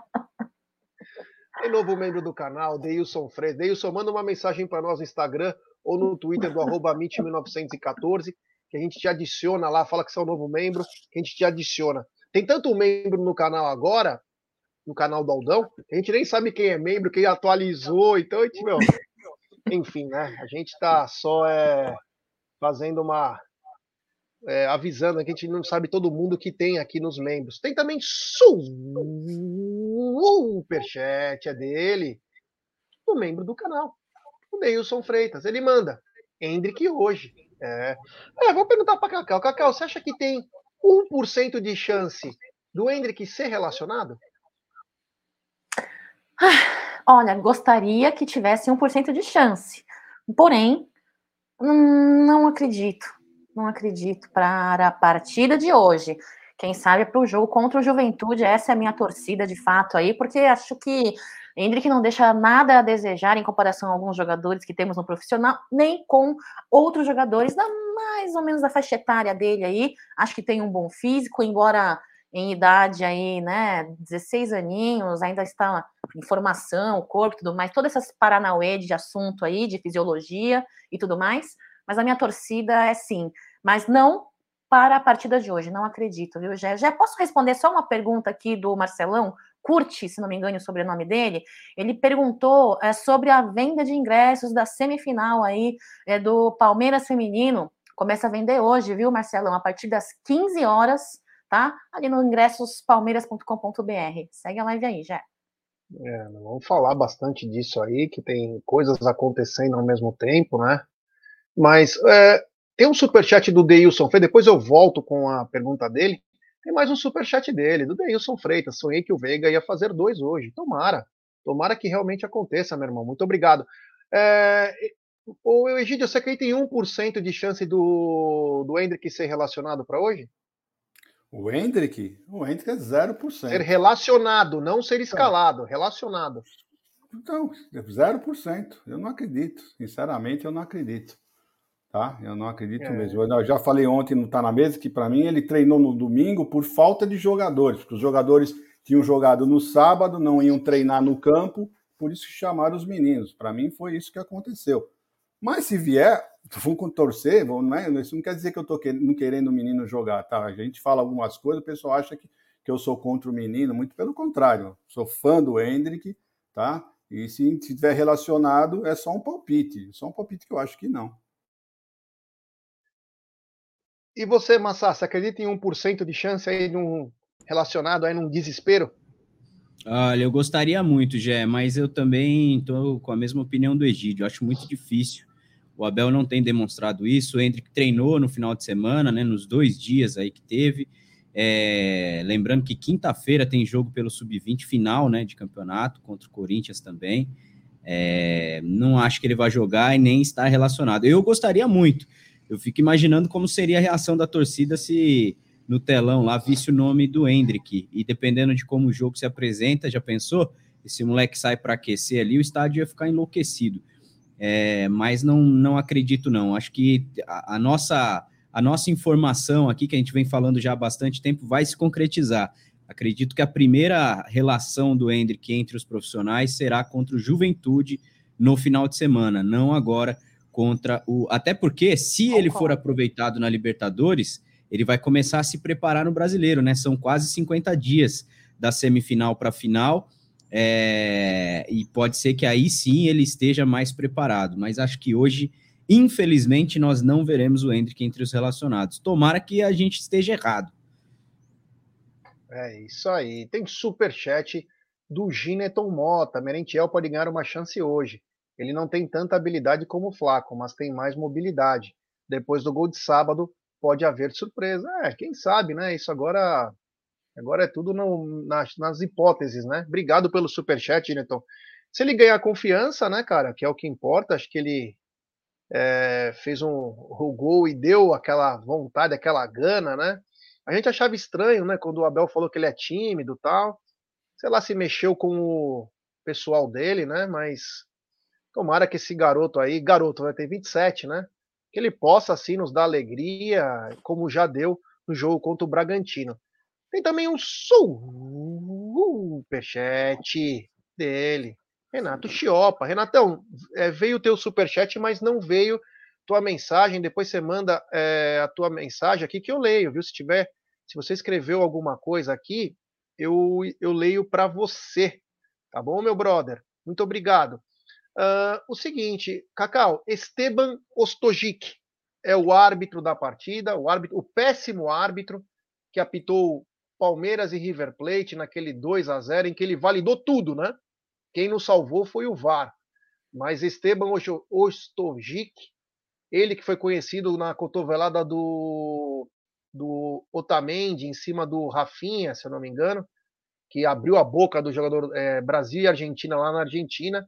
Novo membro do canal, Deilson Fred. Deilson, manda uma mensagem para nós no Instagram ou no Twitter do arroba 1914 que a gente te adiciona lá, fala que você é um novo membro, que a gente te adiciona. Tem tanto membro no canal agora, no canal do Aldão, a gente nem sabe quem é membro, quem atualizou, então a gente, meu, enfim, né? A gente está só é, fazendo uma é, avisando que a gente não sabe todo mundo que tem aqui nos membros. Tem também superchat, é dele, o membro do canal, o Deilson Freitas. Ele manda, Hendrick hoje. É, é vou perguntar para Cacau. Cacau, você acha que tem 1% de chance do Hendrick ser relacionado? Olha, gostaria que tivesse 1% de chance. Porém, não acredito não acredito para a partida de hoje. Quem sabe para o jogo contra o Juventude, essa é a minha torcida de fato aí, porque acho que Hendrick não deixa nada a desejar em comparação a alguns jogadores que temos no profissional, nem com outros jogadores da mais ou menos da faixa etária dele aí. Acho que tem um bom físico, embora em idade aí, né, 16 aninhos, ainda está em formação, corpo, tudo mais, todas essas paranauê de assunto aí, de fisiologia e tudo mais. Mas a minha torcida é sim, mas não para a partida de hoje, não acredito, viu, Jé? Já posso responder só uma pergunta aqui do Marcelão? Curte, se não me engano, o sobrenome dele. Ele perguntou é, sobre a venda de ingressos da semifinal aí é, do Palmeiras Feminino. Começa a vender hoje, viu, Marcelão? A partir das 15 horas, tá? Ali no ingressospalmeiras.com.br. Segue a live aí, Jé. É, vamos falar bastante disso aí, que tem coisas acontecendo ao mesmo tempo, né? Mas é, tem um superchat do Deilson Freitas, depois eu volto com a pergunta dele. Tem mais um superchat dele, do Deilson Freitas. Sonhei que o Veiga ia fazer dois hoje. Tomara. Tomara que realmente aconteça, meu irmão. Muito obrigado. É, o Egídio, você que tem 1% de chance do, do Hendrick ser relacionado para hoje? O Hendrick? O Hendrick é 0%. Ser relacionado, não ser escalado, relacionado. Então, 0%. Eu não acredito. Sinceramente, eu não acredito tá? Eu não acredito é. mesmo. Eu já falei ontem no Tá na Mesa que para mim ele treinou no domingo por falta de jogadores, porque os jogadores tinham jogado no sábado, não iam treinar no campo, por isso que chamaram os meninos. Para mim foi isso que aconteceu. Mas se vier, vamos torcer, não é? isso não quer dizer que eu estou não querendo o menino jogar, tá? A gente fala algumas coisas, o pessoal acha que, que eu sou contra o menino, muito pelo contrário. Sou fã do Hendrick, tá? E se estiver relacionado, é só um palpite. Só um palpite que eu acho que não. E você, você acredita em 1% de chance aí de um relacionado aí num desespero? Olha, eu gostaria muito, Jé, mas eu também estou com a mesma opinião do Egídio. Acho muito difícil. O Abel não tem demonstrado isso. O Hendrick treinou no final de semana, né? Nos dois dias aí que teve. É, lembrando que quinta-feira tem jogo pelo Sub-20 final, né? De campeonato contra o Corinthians também. É, não acho que ele vai jogar e nem está relacionado. Eu gostaria muito. Eu fico imaginando como seria a reação da torcida se no telão lá visse o nome do Hendrick. E dependendo de como o jogo se apresenta, já pensou? Esse moleque sai para aquecer ali, o estádio ia ficar enlouquecido. É, mas não, não acredito, não. Acho que a, a, nossa, a nossa informação aqui, que a gente vem falando já há bastante tempo, vai se concretizar. Acredito que a primeira relação do Hendrick entre os profissionais será contra o Juventude no final de semana, não agora contra o. Até porque, se ele for aproveitado na Libertadores, ele vai começar a se preparar no brasileiro, né? São quase 50 dias da semifinal para a final é, e pode ser que aí sim ele esteja mais preparado, mas acho que hoje, infelizmente, nós não veremos o Hendrick entre os relacionados. Tomara que a gente esteja errado. É isso aí. Tem super chat do Gineton Mota. Merentiel pode ganhar uma chance hoje. Ele não tem tanta habilidade como o Flaco, mas tem mais mobilidade. Depois do gol de sábado, pode haver surpresa. É, quem sabe, né? Isso agora Agora é tudo no, nas, nas, hipóteses, né? Obrigado pelo superchat, Neton. Se ele ganhar confiança, né, cara, que é o que importa, acho que ele é, fez um, um gol e deu aquela vontade, aquela gana, né? A gente achava estranho, né, quando o Abel falou que ele é tímido tal. Sei lá se mexeu com o pessoal dele, né? Mas tomara que esse garoto aí, garoto vai ter 27, né? Que ele possa, assim, nos dar alegria, como já deu no jogo contra o Bragantino. Tem também um superchat dele, Renato Chiopa. Renatão, é, veio o teu superchat, mas não veio tua mensagem. Depois você manda é, a tua mensagem aqui que eu leio, viu? Se tiver, se você escreveu alguma coisa aqui, eu, eu leio para você. Tá bom, meu brother? Muito obrigado. Uh, o seguinte, Cacau, Esteban Ostojic é o árbitro da partida, o árbitro, o péssimo árbitro que apitou Palmeiras e River Plate naquele 2 a 0 em que ele validou tudo, né? Quem nos salvou foi o VAR. Mas Esteban Ostojic, ele que foi conhecido na cotovelada do, do Otamendi em cima do Rafinha, se eu não me engano, que abriu a boca do jogador é, Brasil e Argentina lá na Argentina.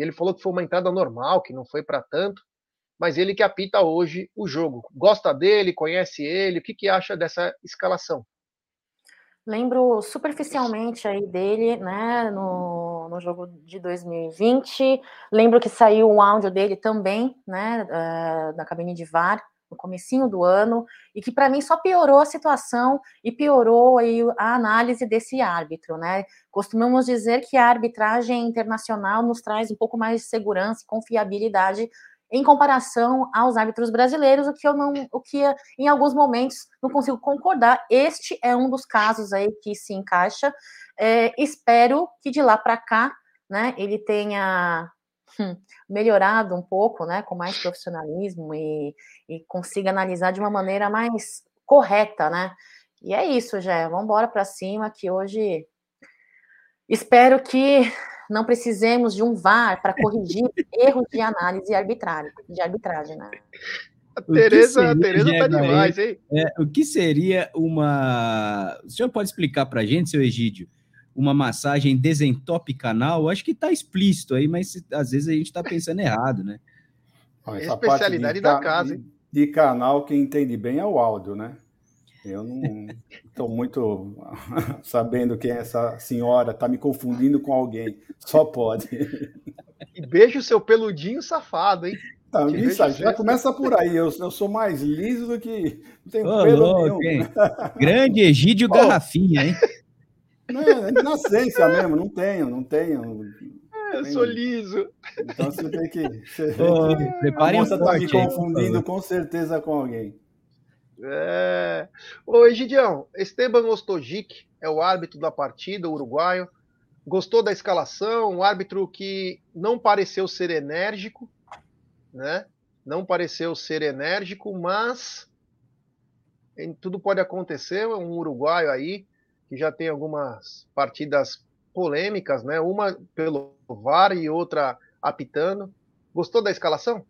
Ele falou que foi uma entrada normal, que não foi para tanto. Mas ele que apita hoje o jogo. Gosta dele, conhece ele, o que, que acha dessa escalação? Lembro superficialmente aí dele, né, no, no jogo de 2020. Lembro que saiu um áudio dele também, né, da cabine de VAR, no comecinho do ano, e que para mim só piorou a situação e piorou aí a análise desse árbitro, né? Costumamos dizer que a arbitragem internacional nos traz um pouco mais de segurança e confiabilidade em comparação aos árbitros brasileiros, o que eu não, o que em alguns momentos não consigo concordar. Este é um dos casos aí que se encaixa. É, espero que de lá para cá, né, ele tenha melhorado um pouco, né, com mais profissionalismo e, e consiga analisar de uma maneira mais correta, né? E é isso, já. Vamos embora para cima que hoje espero que não precisemos de um VAR para corrigir erros de análise arbitrária, de arbitragem, né? A Tereza, a Tereza tá demais, hein? É, o que seria uma. O senhor pode explicar para a gente, seu Egídio, uma massagem desentope canal? Acho que está explícito aí, mas às vezes a gente está pensando errado, né? Essa Especialidade da casa, hein? De canal, quem entende bem é o áudio, né? Eu não estou muito sabendo quem é essa senhora, está me confundindo com alguém. Só pode. E beijo seu peludinho safado, hein? Tá, isso, já começa por aí. Eu, eu, sou mais liso do que. Não tenho oh, pelo louco, nenhum. Grande Egídio oh. Garrafinha, hein? Não, é de nascença mesmo, não tenho, não tenho. É, eu sou liso. Então você tem que. Você, oh, a moça está me confundindo com certeza com alguém. É... Ô, Egidião, Esteban Ostojic é o árbitro da partida, o uruguaio. Gostou da escalação, um árbitro que não pareceu ser enérgico, né? Não pareceu ser enérgico, mas tudo pode acontecer. Um uruguaio aí que já tem algumas partidas polêmicas, né? Uma pelo VAR e outra apitando. Gostou da escalação?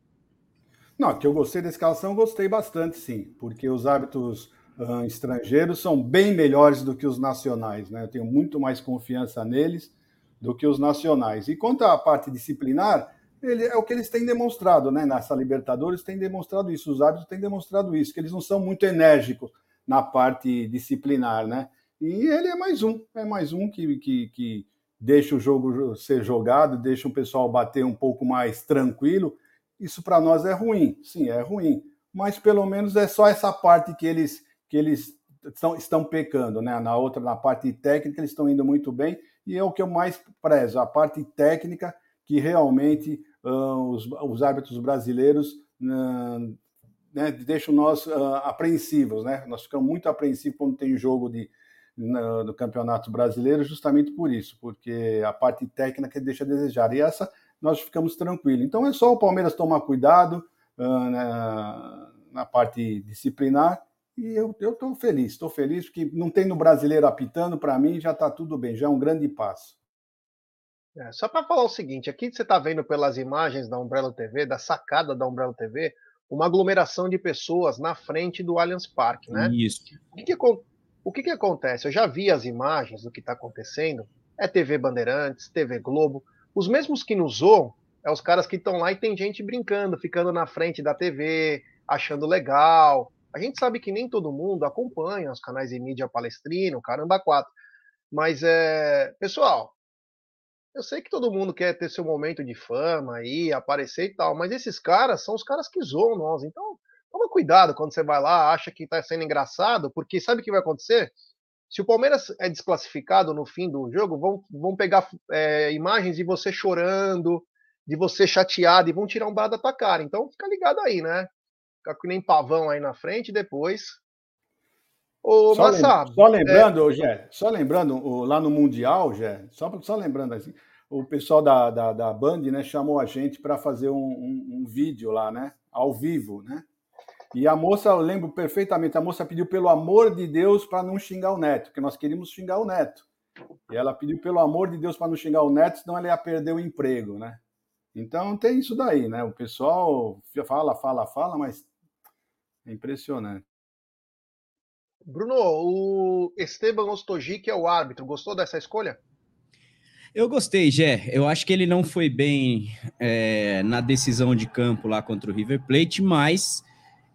Não, que eu gostei da escalação, gostei bastante, sim, porque os hábitos uh, estrangeiros são bem melhores do que os nacionais, né? Eu tenho muito mais confiança neles do que os nacionais. E quanto à parte disciplinar, ele, é o que eles têm demonstrado, né? Nessa Libertadores têm demonstrado isso, os árbitros têm demonstrado isso, que eles não são muito enérgicos na parte disciplinar, né? E ele é mais um, é mais um que, que, que deixa o jogo ser jogado, deixa o pessoal bater um pouco mais tranquilo. Isso para nós é ruim, sim, é ruim. Mas pelo menos é só essa parte que eles que eles estão, estão pecando, né? Na outra, na parte técnica, eles estão indo muito bem e é o que eu mais prezo, a parte técnica que realmente uh, os, os árbitros brasileiros uh, né, deixam nós uh, apreensivos, né? Nós ficamos muito apreensivos quando tem jogo de, no, do Campeonato Brasileiro, justamente por isso, porque a parte técnica deixa a desejar. E essa nós ficamos tranquilos. Então é só o Palmeiras tomar cuidado uh, na, na, parte disciplinar. E eu estou feliz, estou feliz porque não tem no brasileiro apitando, para mim já está tudo bem, já é um grande passo. É, só para falar o seguinte, aqui você está vendo pelas imagens da Umbrella TV, da sacada da Umbrella TV, uma aglomeração de pessoas na frente do Allianz Parque, né? Isso. O que, que, o que, que acontece? Eu já vi as imagens do que está acontecendo. É TV Bandeirantes, TV Globo. Os mesmos que nos zoam é os caras que estão lá e tem gente brincando, ficando na frente da TV, achando legal. A gente sabe que nem todo mundo acompanha os canais de mídia palestrino, caramba, quatro. Mas, é, pessoal, eu sei que todo mundo quer ter seu momento de fama aí, aparecer e tal, mas esses caras são os caras que zoam nós. Então, Toma cuidado quando você vai lá, acha que está sendo engraçado, porque sabe o que vai acontecer? Se o Palmeiras é desclassificado no fim do jogo, vão, vão pegar é, imagens de você chorando, de você chateado, e vão tirar um bar da tua cara. Então fica ligado aí, né? Fica que nem pavão aí na frente, depois. Ô, só, Massa, lem só lembrando, é... Gé, só lembrando, lá no Mundial, Gé, só, só lembrando assim, o pessoal da, da, da Band né, chamou a gente para fazer um, um, um vídeo lá, né? Ao vivo, né? E a moça, eu lembro perfeitamente, a moça pediu pelo amor de Deus para não xingar o neto, porque nós queríamos xingar o neto. E ela pediu pelo amor de Deus para não xingar o neto, senão ela ia perder o emprego, né? Então tem isso daí, né? O pessoal fala, fala, fala, mas é impressionante. Bruno, o Esteban Ostojic é o árbitro. Gostou dessa escolha? Eu gostei, Gé. Eu acho que ele não foi bem é, na decisão de campo lá contra o River Plate, mas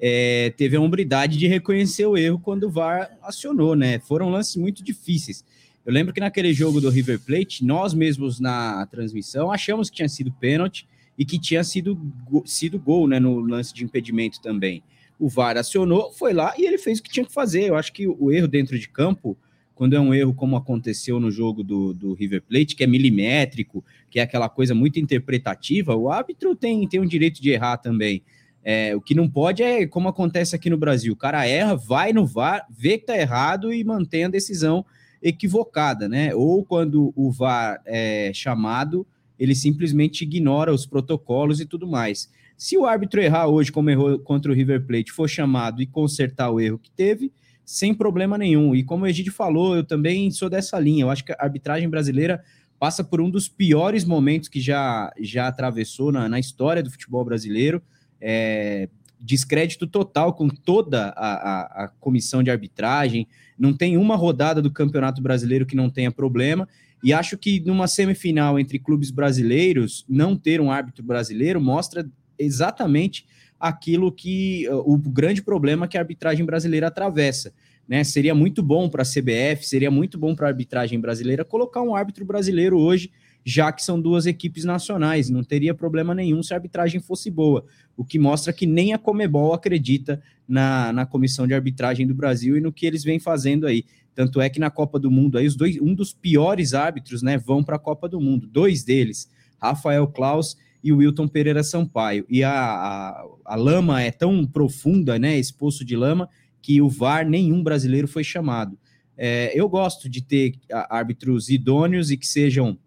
é, teve a hombridade de reconhecer o erro quando o VAR acionou, né? Foram lances muito difíceis. Eu lembro que naquele jogo do River Plate, nós mesmos na transmissão achamos que tinha sido pênalti e que tinha sido, sido gol, né? No lance de impedimento também. O VAR acionou, foi lá e ele fez o que tinha que fazer. Eu acho que o erro dentro de campo, quando é um erro como aconteceu no jogo do, do River Plate, que é milimétrico, que é aquela coisa muito interpretativa, o árbitro tem, tem o direito de errar também. É, o que não pode é como acontece aqui no Brasil: o cara erra, vai no VAR, vê que tá errado e mantém a decisão equivocada, né? Ou quando o VAR é chamado, ele simplesmente ignora os protocolos e tudo mais. Se o árbitro errar hoje, como errou contra o River Plate, for chamado e consertar o erro que teve, sem problema nenhum. E como o Egide falou, eu também sou dessa linha. Eu acho que a arbitragem brasileira passa por um dos piores momentos que já, já atravessou na, na história do futebol brasileiro é, descrédito total com toda a, a, a, comissão de arbitragem. Não tem uma rodada do Campeonato Brasileiro que não tenha problema. E acho que numa semifinal entre clubes brasileiros, não ter um árbitro brasileiro mostra exatamente aquilo que o grande problema que a arbitragem brasileira atravessa. Né? Seria muito bom para a CBF, seria muito bom para a arbitragem brasileira colocar um árbitro brasileiro hoje já que são duas equipes nacionais. Não teria problema nenhum se a arbitragem fosse boa, o que mostra que nem a Comebol acredita na, na comissão de arbitragem do Brasil e no que eles vêm fazendo aí. Tanto é que na Copa do Mundo, aí os dois, um dos piores árbitros né, vão para a Copa do Mundo, dois deles, Rafael Klaus e o Wilton Pereira Sampaio. E a, a, a lama é tão profunda, né, esse poço de lama, que o VAR nenhum brasileiro foi chamado. É, eu gosto de ter árbitros idôneos e que sejam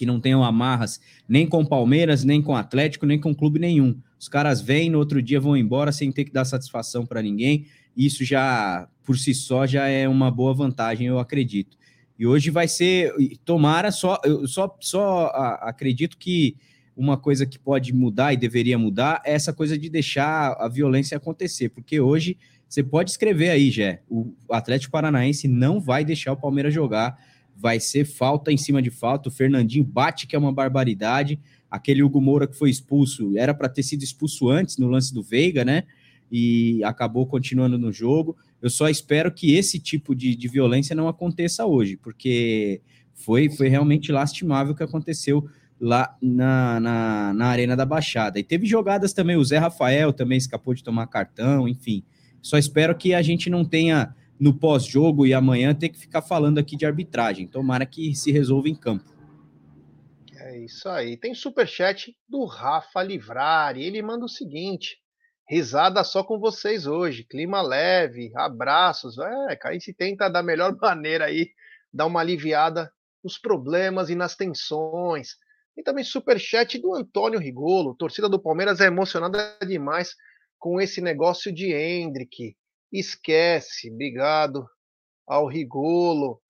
que não tenham amarras nem com Palmeiras, nem com Atlético, nem com clube nenhum. Os caras vêm, no outro dia vão embora sem ter que dar satisfação para ninguém. Isso já, por si só, já é uma boa vantagem, eu acredito. E hoje vai ser, tomara só, eu só, só acredito que uma coisa que pode mudar e deveria mudar é essa coisa de deixar a violência acontecer, porque hoje você pode escrever aí, Jé, o Atlético Paranaense não vai deixar o Palmeiras jogar, vai ser falta em cima de falta, o Fernandinho bate que é uma barbaridade, aquele Hugo Moura que foi expulso, era para ter sido expulso antes no lance do Veiga, né? E acabou continuando no jogo. Eu só espero que esse tipo de, de violência não aconteça hoje, porque foi, foi realmente lastimável o que aconteceu lá na, na, na, Arena da Baixada. E teve jogadas também, o Zé Rafael também escapou de tomar cartão, enfim. Só espero que a gente não tenha no pós-jogo e amanhã ter que ficar falando aqui de arbitragem. Tomara que se resolva em campo. É isso aí. Tem super chat do Rafa Livrari. Ele manda o seguinte: risada só com vocês hoje, clima leve, abraços. É, a gente tenta da melhor maneira aí dar uma aliviada nos problemas e nas tensões. E também superchat do Antônio Rigolo. torcida do Palmeiras é emocionada demais com esse negócio de Hendrick. Esquece. Obrigado ao Rigolo.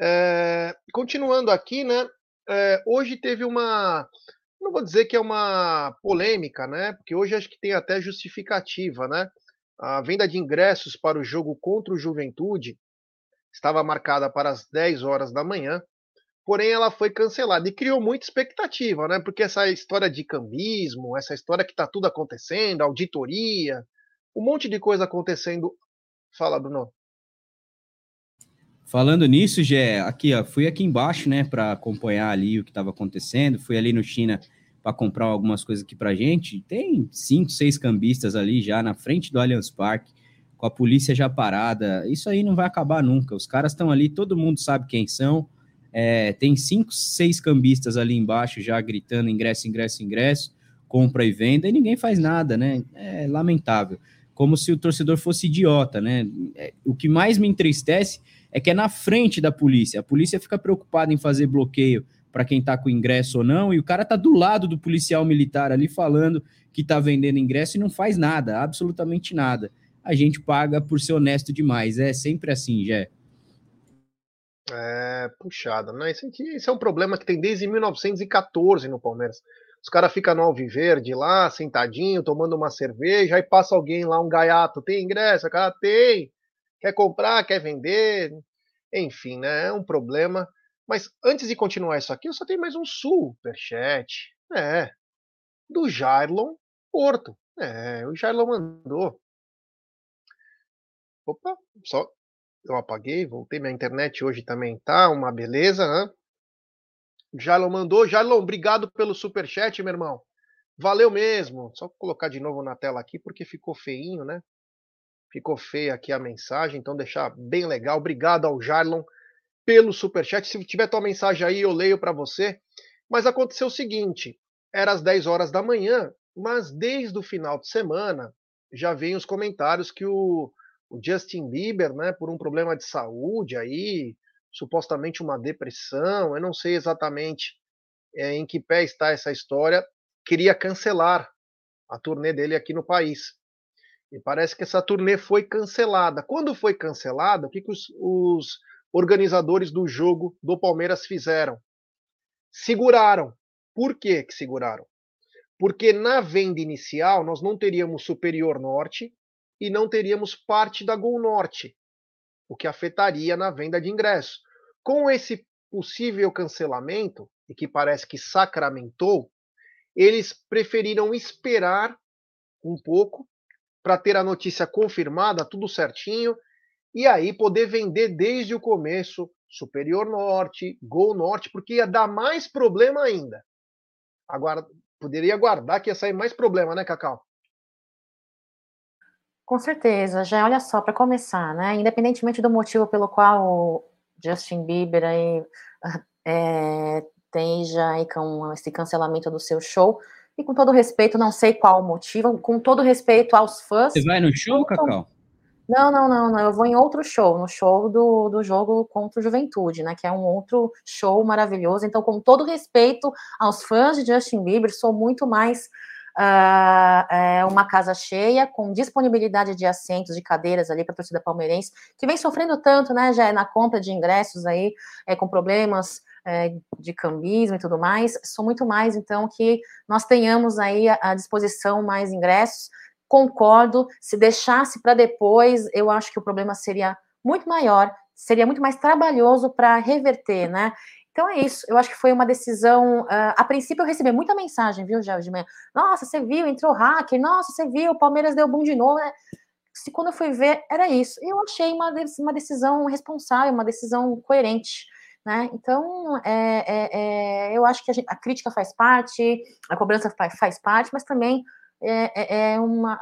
É, continuando aqui, né? É, hoje teve uma. Não vou dizer que é uma polêmica, né? Porque hoje acho que tem até justificativa, né? A venda de ingressos para o jogo contra o Juventude estava marcada para as 10 horas da manhã porém ela foi cancelada e criou muita expectativa, né? Porque essa história de cambismo, essa história que está tudo acontecendo, auditoria, um monte de coisa acontecendo. Fala, Bruno. Falando nisso, Gé, aqui, ó, fui aqui embaixo, né, para acompanhar ali o que estava acontecendo. Fui ali no China para comprar algumas coisas aqui para gente. Tem cinco, seis cambistas ali já na frente do Allianz Parque, com a polícia já parada. Isso aí não vai acabar nunca. Os caras estão ali, todo mundo sabe quem são é, tem cinco, seis cambistas ali embaixo já gritando ingresso, ingresso, ingresso, compra e venda, e ninguém faz nada, né? É lamentável. Como se o torcedor fosse idiota, né? É, o que mais me entristece é que é na frente da polícia. A polícia fica preocupada em fazer bloqueio para quem está com ingresso ou não, e o cara tá do lado do policial militar ali falando que está vendendo ingresso e não faz nada, absolutamente nada. A gente paga por ser honesto demais. É sempre assim, Jé. É, puxada, né? Isso, aqui, isso é um problema que tem desde 1914 no Palmeiras. Os caras ficam no Alviverde lá, sentadinho, tomando uma cerveja, aí passa alguém lá, um gaiato, tem ingresso? O cara tem. Quer comprar, quer vender. Enfim, né? É um problema. Mas antes de continuar isso aqui, eu só tenho mais um superchat. É. Do Jairlon Porto. É, o Jairlon mandou. Opa, só eu apaguei, voltei. Minha internet hoje também tá uma beleza, né? Jalon mandou. Jalon, obrigado pelo super chat, meu irmão. Valeu mesmo. Só colocar de novo na tela aqui porque ficou feinho, né? Ficou feia aqui a mensagem, então deixar bem legal. Obrigado ao Jarlon pelo super chat. Se tiver tua mensagem aí, eu leio para você. Mas aconteceu o seguinte: era às 10 horas da manhã, mas desde o final de semana já vem os comentários que o o Justin Bieber, né, por um problema de saúde aí, supostamente uma depressão, eu não sei exatamente é, em que pé está essa história, queria cancelar a turnê dele aqui no país. E parece que essa turnê foi cancelada. Quando foi cancelada, o que, que os, os organizadores do jogo do Palmeiras fizeram? Seguraram. Por que, que seguraram? Porque na venda inicial nós não teríamos Superior Norte, e não teríamos parte da Gol Norte, o que afetaria na venda de ingressos. Com esse possível cancelamento, e que parece que sacramentou, eles preferiram esperar um pouco para ter a notícia confirmada, tudo certinho, e aí poder vender desde o começo Superior Norte, Gol Norte, porque ia dar mais problema ainda. Agora, poderia aguardar que ia sair mais problema, né, Cacau? Com certeza, já olha só, para começar, né? Independentemente do motivo pelo qual Justin Bieber aí é, esteja aí com esse cancelamento do seu show, e com todo respeito, não sei qual o motivo, com todo respeito aos fãs. Você vai no show, Cacau? Não, não, não, não, eu vou em outro show, no show do, do jogo contra o Juventude, né? Que é um outro show maravilhoso. Então, com todo respeito aos fãs de Justin Bieber, sou muito mais é, uma casa cheia, com disponibilidade de assentos, de cadeiras ali para a torcida palmeirense, que vem sofrendo tanto, né, já na compra de ingressos aí, é, com problemas é, de cambismo e tudo mais, sou muito mais, então, que nós tenhamos aí à disposição mais ingressos, concordo, se deixasse para depois, eu acho que o problema seria muito maior, seria muito mais trabalhoso para reverter, né? Então é isso. Eu acho que foi uma decisão. Uh, a princípio eu recebi muita mensagem, viu, Gel, de manhã. Nossa, você viu, entrou hacker. Nossa, você viu, o Palmeiras deu boom de novo. Né? Se quando eu fui ver, era isso. Eu achei uma, uma decisão responsável, uma decisão coerente. Né? Então, é, é, é, eu acho que a, gente, a, crítica faz parte, a cobrança faz, parte, mas também é, é, é uma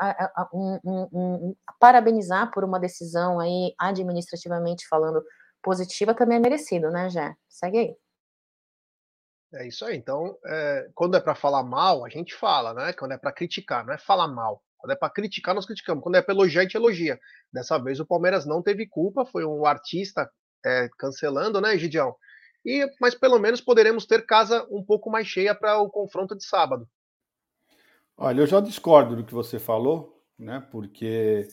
um, um, um, parabenizar por uma decisão aí administrativamente falando positiva também é merecido, né, Jé? Segue aí. É isso aí. Então, é, quando é para falar mal, a gente fala, né? Quando é para criticar, não é falar mal. Quando é para criticar, nós criticamos. Quando é para elogiar, a gente elogia. Dessa vez o Palmeiras não teve culpa, foi um artista é, cancelando, né, Gidião? E, mas pelo menos poderemos ter casa um pouco mais cheia para o confronto de sábado. Olha, eu já discordo do que você falou, né? Porque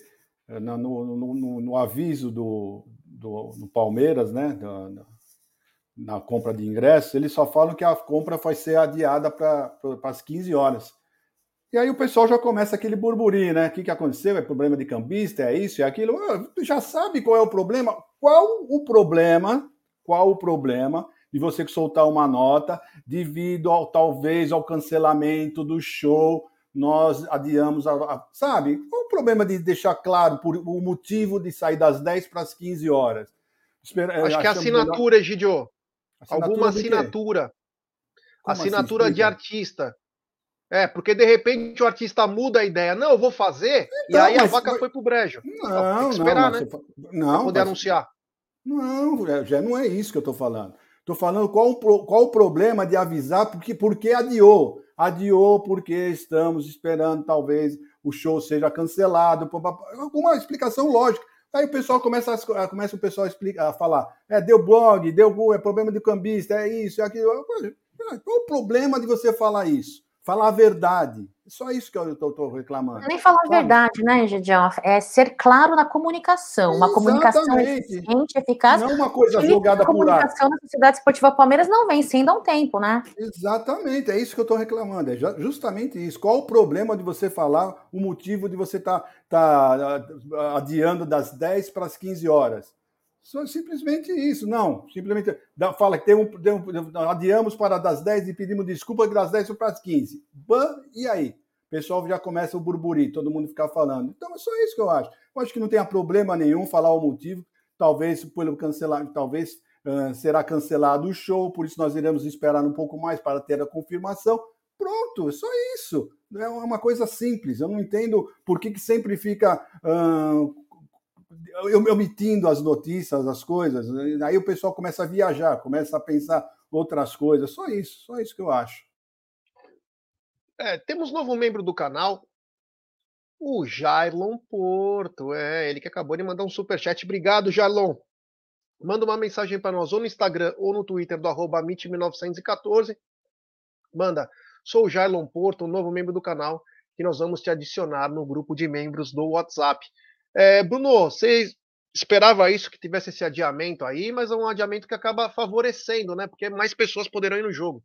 eh, no, no, no, no aviso do, do, do, Palmeiras, né? Da, na compra de ingressos, eles só falam que a compra vai ser adiada para as 15 horas. E aí o pessoal já começa aquele burburinho, né? O que, que aconteceu? É problema de cambista? É isso? É aquilo? Ah, tu já sabe qual é o problema? Qual o problema? Qual o problema de você soltar uma nota devido ao talvez ao cancelamento do show? Nós adiamos, a, a, sabe? Qual o problema de deixar claro por, o motivo de sair das 10 para as 15 horas? Espera, Acho que é assinatura, melhor... Gidio. Assinatura Alguma assinatura. Assinatura assim, de artista. É, porque de repente o artista muda a ideia. Não, eu vou fazer, então, e aí a vaca foi pro brejo. Não, tem que esperar, não, né? Não, pra poder mas... anunciar. Não, já não é isso que eu tô falando. Tô falando qual, qual o problema de avisar, porque, porque adiou. Adiou porque estamos esperando, talvez, o show seja cancelado. Alguma explicação lógica. Aí o pessoal começa, a, começa o pessoal a, explicar, a falar, é, deu blog, deu é problema de cambista, é isso, é aquilo. Qual o problema de você falar isso? Falar a verdade. Só isso que eu estou reclamando. Nem falar a verdade, né, Gideon? É ser claro na comunicação. Uma Exatamente. comunicação eficiente, eficaz. Não uma coisa jogada por ar. A comunicação na Sociedade Esportiva Palmeiras não vem sendo há um tempo, né? Exatamente, é isso que eu estou reclamando. É justamente isso. Qual o problema de você falar o motivo de você estar tá, tá adiando das 10 para as 15 horas? Só simplesmente isso, não. Simplesmente fala que tem um, tem um, adiamos para das 10 e pedimos desculpa das 10 para as 15. Bã, e aí? pessoal já começa o burburinho, todo mundo ficar falando. Então é só isso que eu acho. Eu acho que não tem problema nenhum falar o motivo. Talvez pelo cancelar, talvez uh, será cancelado o show, por isso nós iremos esperar um pouco mais para ter a confirmação. Pronto, é só isso. É uma coisa simples. Eu não entendo por que, que sempre fica uh, omitindo as notícias, as coisas. Aí o pessoal começa a viajar, começa a pensar outras coisas. Só isso, só isso que eu acho. É, temos novo membro do canal, o Jailon Porto. É, ele que acabou de mandar um super chat. Obrigado, Jailon. Manda uma mensagem para nós ou no Instagram ou no Twitter do arroba 1914 Manda, sou o Jailon Porto, um novo membro do canal, que nós vamos te adicionar no grupo de membros do WhatsApp. É, Bruno, você esperava isso que tivesse esse adiamento aí, mas é um adiamento que acaba favorecendo, né? Porque mais pessoas poderão ir no jogo.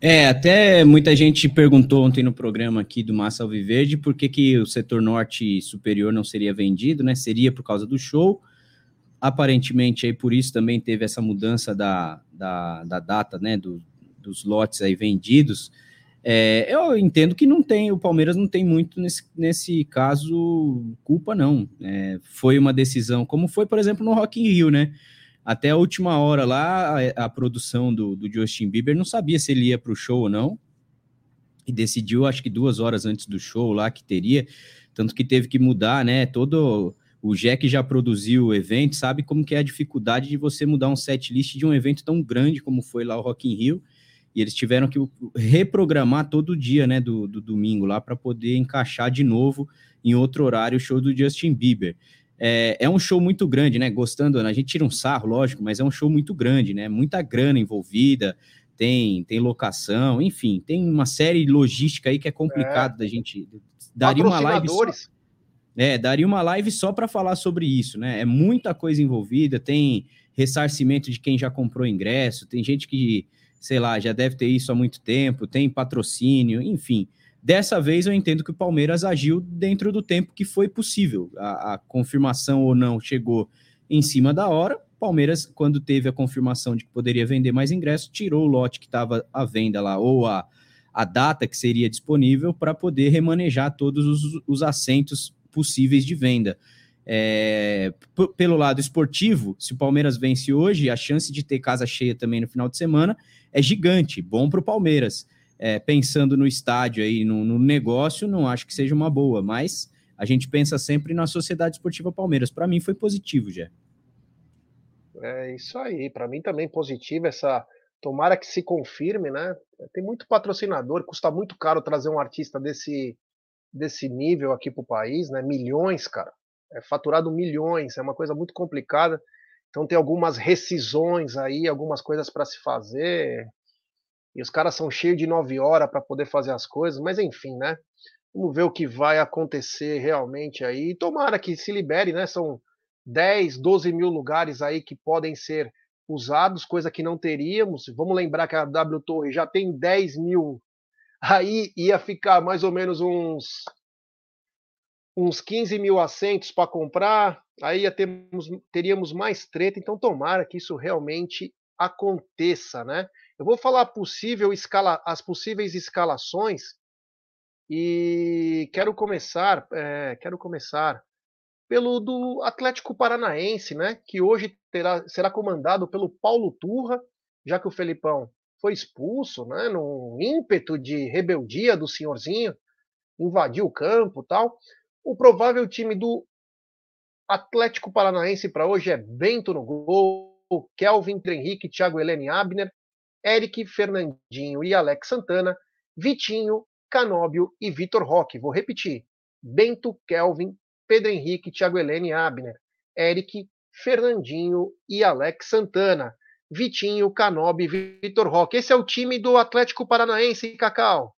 É, até muita gente perguntou ontem no programa aqui do Massa Alviverde por que, que o setor norte superior não seria vendido, né? Seria por causa do show. Aparentemente, aí por isso também teve essa mudança da, da, da data, né? Do, dos lotes aí vendidos. É, eu entendo que não tem, o Palmeiras não tem muito nesse, nesse caso culpa, não. É, foi uma decisão, como foi, por exemplo, no Rock in Rio, né? Até a última hora lá, a, a produção do, do, Justin Bieber não sabia se ele ia para o show ou não. E decidiu, acho que duas horas antes do show lá que teria. Tanto que teve que mudar, né? Todo. O Jack já produziu o evento, sabe como que é a dificuldade de você mudar um set list de um evento tão grande como foi lá o Rock in Rio. E eles tiveram que reprogramar todo dia, né, do, do domingo lá, para poder encaixar de novo em outro horário o show do Justin Bieber. É, é, um show muito grande, né? Gostando, a gente tira um sarro, lógico, mas é um show muito grande, né? Muita grana envolvida, tem, tem locação, enfim, tem uma série logística aí que é complicado é. da gente. Daria uma live só, é, daria uma live só para falar sobre isso, né? É muita coisa envolvida, tem ressarcimento de quem já comprou ingresso, tem gente que, sei lá, já deve ter isso há muito tempo, tem patrocínio, enfim. Dessa vez eu entendo que o Palmeiras agiu dentro do tempo que foi possível. A, a confirmação ou não chegou em cima da hora. Palmeiras, quando teve a confirmação de que poderia vender mais ingressos, tirou o lote que estava à venda lá, ou a, a data que seria disponível para poder remanejar todos os, os assentos possíveis de venda. É, pelo lado esportivo, se o Palmeiras vence hoje, a chance de ter casa cheia também no final de semana é gigante, bom para o Palmeiras. É, pensando no estádio aí, no, no, negócio, não acho que seja uma boa, mas a gente pensa sempre na Sociedade Esportiva Palmeiras. Para mim foi positivo, já. É isso aí, para mim também positivo essa. Tomara que se confirme, né? Tem muito patrocinador, custa muito caro trazer um artista desse, desse nível aqui para o país, né? Milhões, cara é faturado milhões, é uma coisa muito complicada. Então tem algumas rescisões aí, algumas coisas para se fazer. E os caras são cheios de nove horas para poder fazer as coisas, mas enfim, né? Vamos ver o que vai acontecer realmente aí. Tomara que se libere, né? São 10, 12 mil lugares aí que podem ser usados, coisa que não teríamos. Vamos lembrar que a W Torre já tem 10 mil. Aí ia ficar mais ou menos uns uns 15 mil assentos para comprar, aí termos, teríamos mais treta, então tomara que isso realmente aconteça, né? Eu vou falar possível escala, as possíveis escalações e quero começar, é, quero começar pelo do Atlético Paranaense, né? Que hoje terá, será comandado pelo Paulo Turra, já que o Felipão foi expulso, né? Num ímpeto de rebeldia do senhorzinho, invadiu o campo, tal. O provável time do Atlético Paranaense para hoje é Bento no gol, Kelvin, Henrique, Thiago Helene Abner, Eric, Fernandinho e Alex Santana, Vitinho, Canóbio e Vitor Roque. Vou repetir: Bento, Kelvin, Pedro Henrique, Thiago Helene Abner, Eric, Fernandinho e Alex Santana. Vitinho, Canóbio e Vitor Roque. Esse é o time do Atlético Paranaense, Cacau.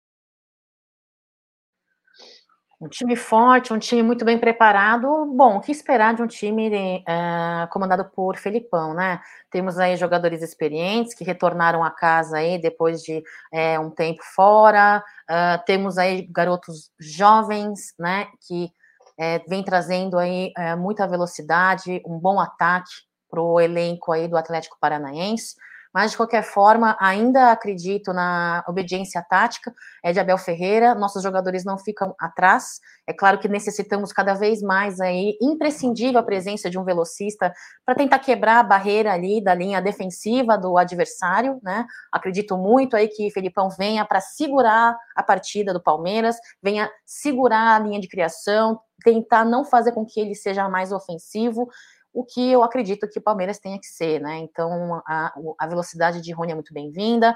Um time forte, um time muito bem preparado. Bom, o que esperar de um time uh, comandado por Felipão, né? Temos aí jogadores experientes que retornaram a casa aí depois de é, um tempo fora. Uh, temos aí garotos jovens, né? Que é, vem trazendo aí é, muita velocidade, um bom ataque para o elenco aí do Atlético Paranaense. Mas, de qualquer forma, ainda acredito na obediência tática é de Abel Ferreira. Nossos jogadores não ficam atrás. É claro que necessitamos cada vez mais aí, imprescindível a presença de um velocista para tentar quebrar a barreira ali da linha defensiva do adversário, né? Acredito muito aí que Felipão venha para segurar a partida do Palmeiras, venha segurar a linha de criação, tentar não fazer com que ele seja mais ofensivo o que eu acredito que o Palmeiras tenha que ser, né? Então, a, a velocidade de Rony é muito bem-vinda,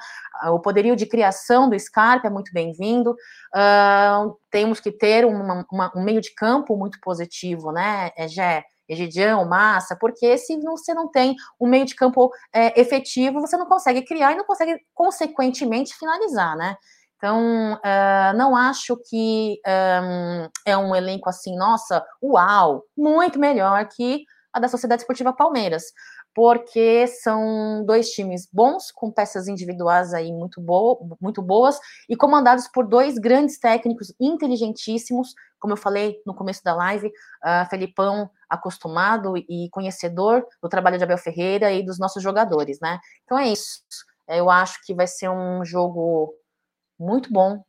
o poderio de criação do Scarpa é muito bem-vindo, uh, temos que ter uma, uma, um meio de campo muito positivo, né, é, Gé? Egidião, Massa, porque se você não tem um meio de campo é, efetivo, você não consegue criar e não consegue, consequentemente, finalizar, né? Então, uh, não acho que um, é um elenco assim, nossa, uau, muito melhor que a da Sociedade Esportiva Palmeiras, porque são dois times bons, com peças individuais aí muito, bo muito boas, e comandados por dois grandes técnicos inteligentíssimos, como eu falei no começo da live, uh, Felipão acostumado e conhecedor do trabalho de Abel Ferreira e dos nossos jogadores, né? Então é isso. Eu acho que vai ser um jogo muito bom,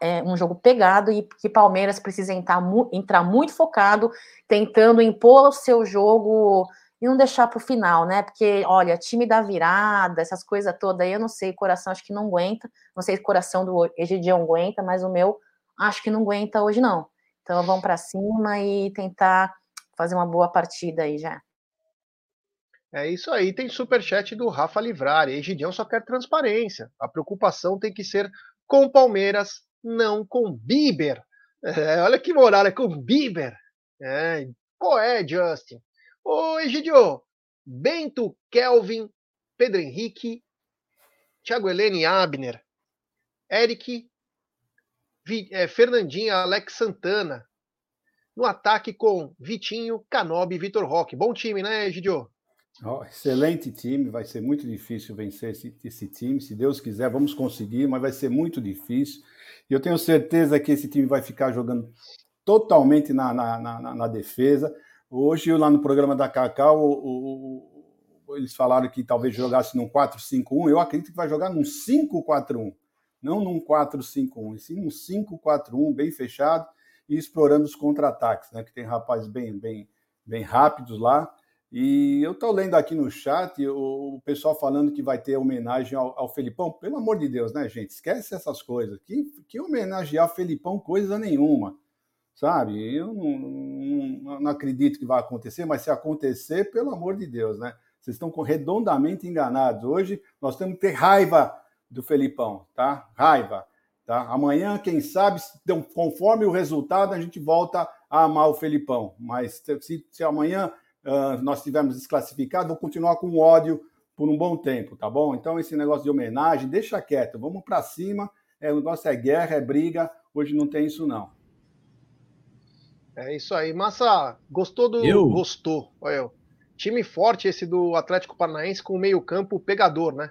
é um jogo pegado e que Palmeiras precisa entrar, entrar muito focado, tentando impor o seu jogo e não deixar para o final, né? Porque, olha, time da virada, essas coisas todas aí, eu não sei, coração acho que não aguenta. Não sei se o coração do Egidião aguenta, mas o meu acho que não aguenta hoje, não. Então vamos para cima e tentar fazer uma boa partida aí já. É isso aí, tem superchat do Rafa Livrari. Egidião só quer transparência. A preocupação tem que ser com o Palmeiras, não com Bieber. É, olha que moral, é com Bieber. É, qual é, Justin? Ô, Egidio, Bento, Kelvin, Pedro Henrique, Thiago Helene Abner, Eric, é, Fernandinha, Alex Santana. No ataque com Vitinho, Canobi e Vitor Roque. Bom time, né, Gidio? Oh, excelente time, vai ser muito difícil vencer esse, esse, time. Se Deus quiser, vamos conseguir, mas vai ser muito difícil. E eu tenho certeza que esse time vai ficar jogando totalmente na, na, na, na defesa. Hoje, lá no programa da Cacau, o, o, eles falaram que talvez jogasse num 4-5-1. Eu acredito que vai jogar num 5-4-1, não num 4-5-1, e sim num 5-4-1, bem fechado e explorando os contra-ataques, né? Que tem rapazes bem, bem, bem rápidos lá e eu estou lendo aqui no chat o, pessoal falando que vai ter homenagem ao, ao, Felipão. Pelo amor de Deus, né, gente? Esquece essas coisas. Que, que homenagear Felipão coisa nenhuma, sabe? Eu não, não, não, acredito que vai acontecer, mas se acontecer, pelo amor de Deus, né? Vocês estão redondamente enganados. Hoje nós temos que ter raiva do Felipão, tá? Raiva. Tá? Amanhã, quem sabe, conforme o resultado, a gente volta a amar o Felipão. Mas se, se amanhã uh, nós tivermos desclassificado, vou continuar com ódio por um bom tempo, tá bom? Então, esse negócio de homenagem, deixa quieto, vamos para cima. É, o negócio é guerra, é briga. Hoje não tem isso, não. É isso aí. Massa, gostou do. Eu? Gostou. Olha eu. Time forte esse do Atlético Paranaense com o meio-campo pegador, né?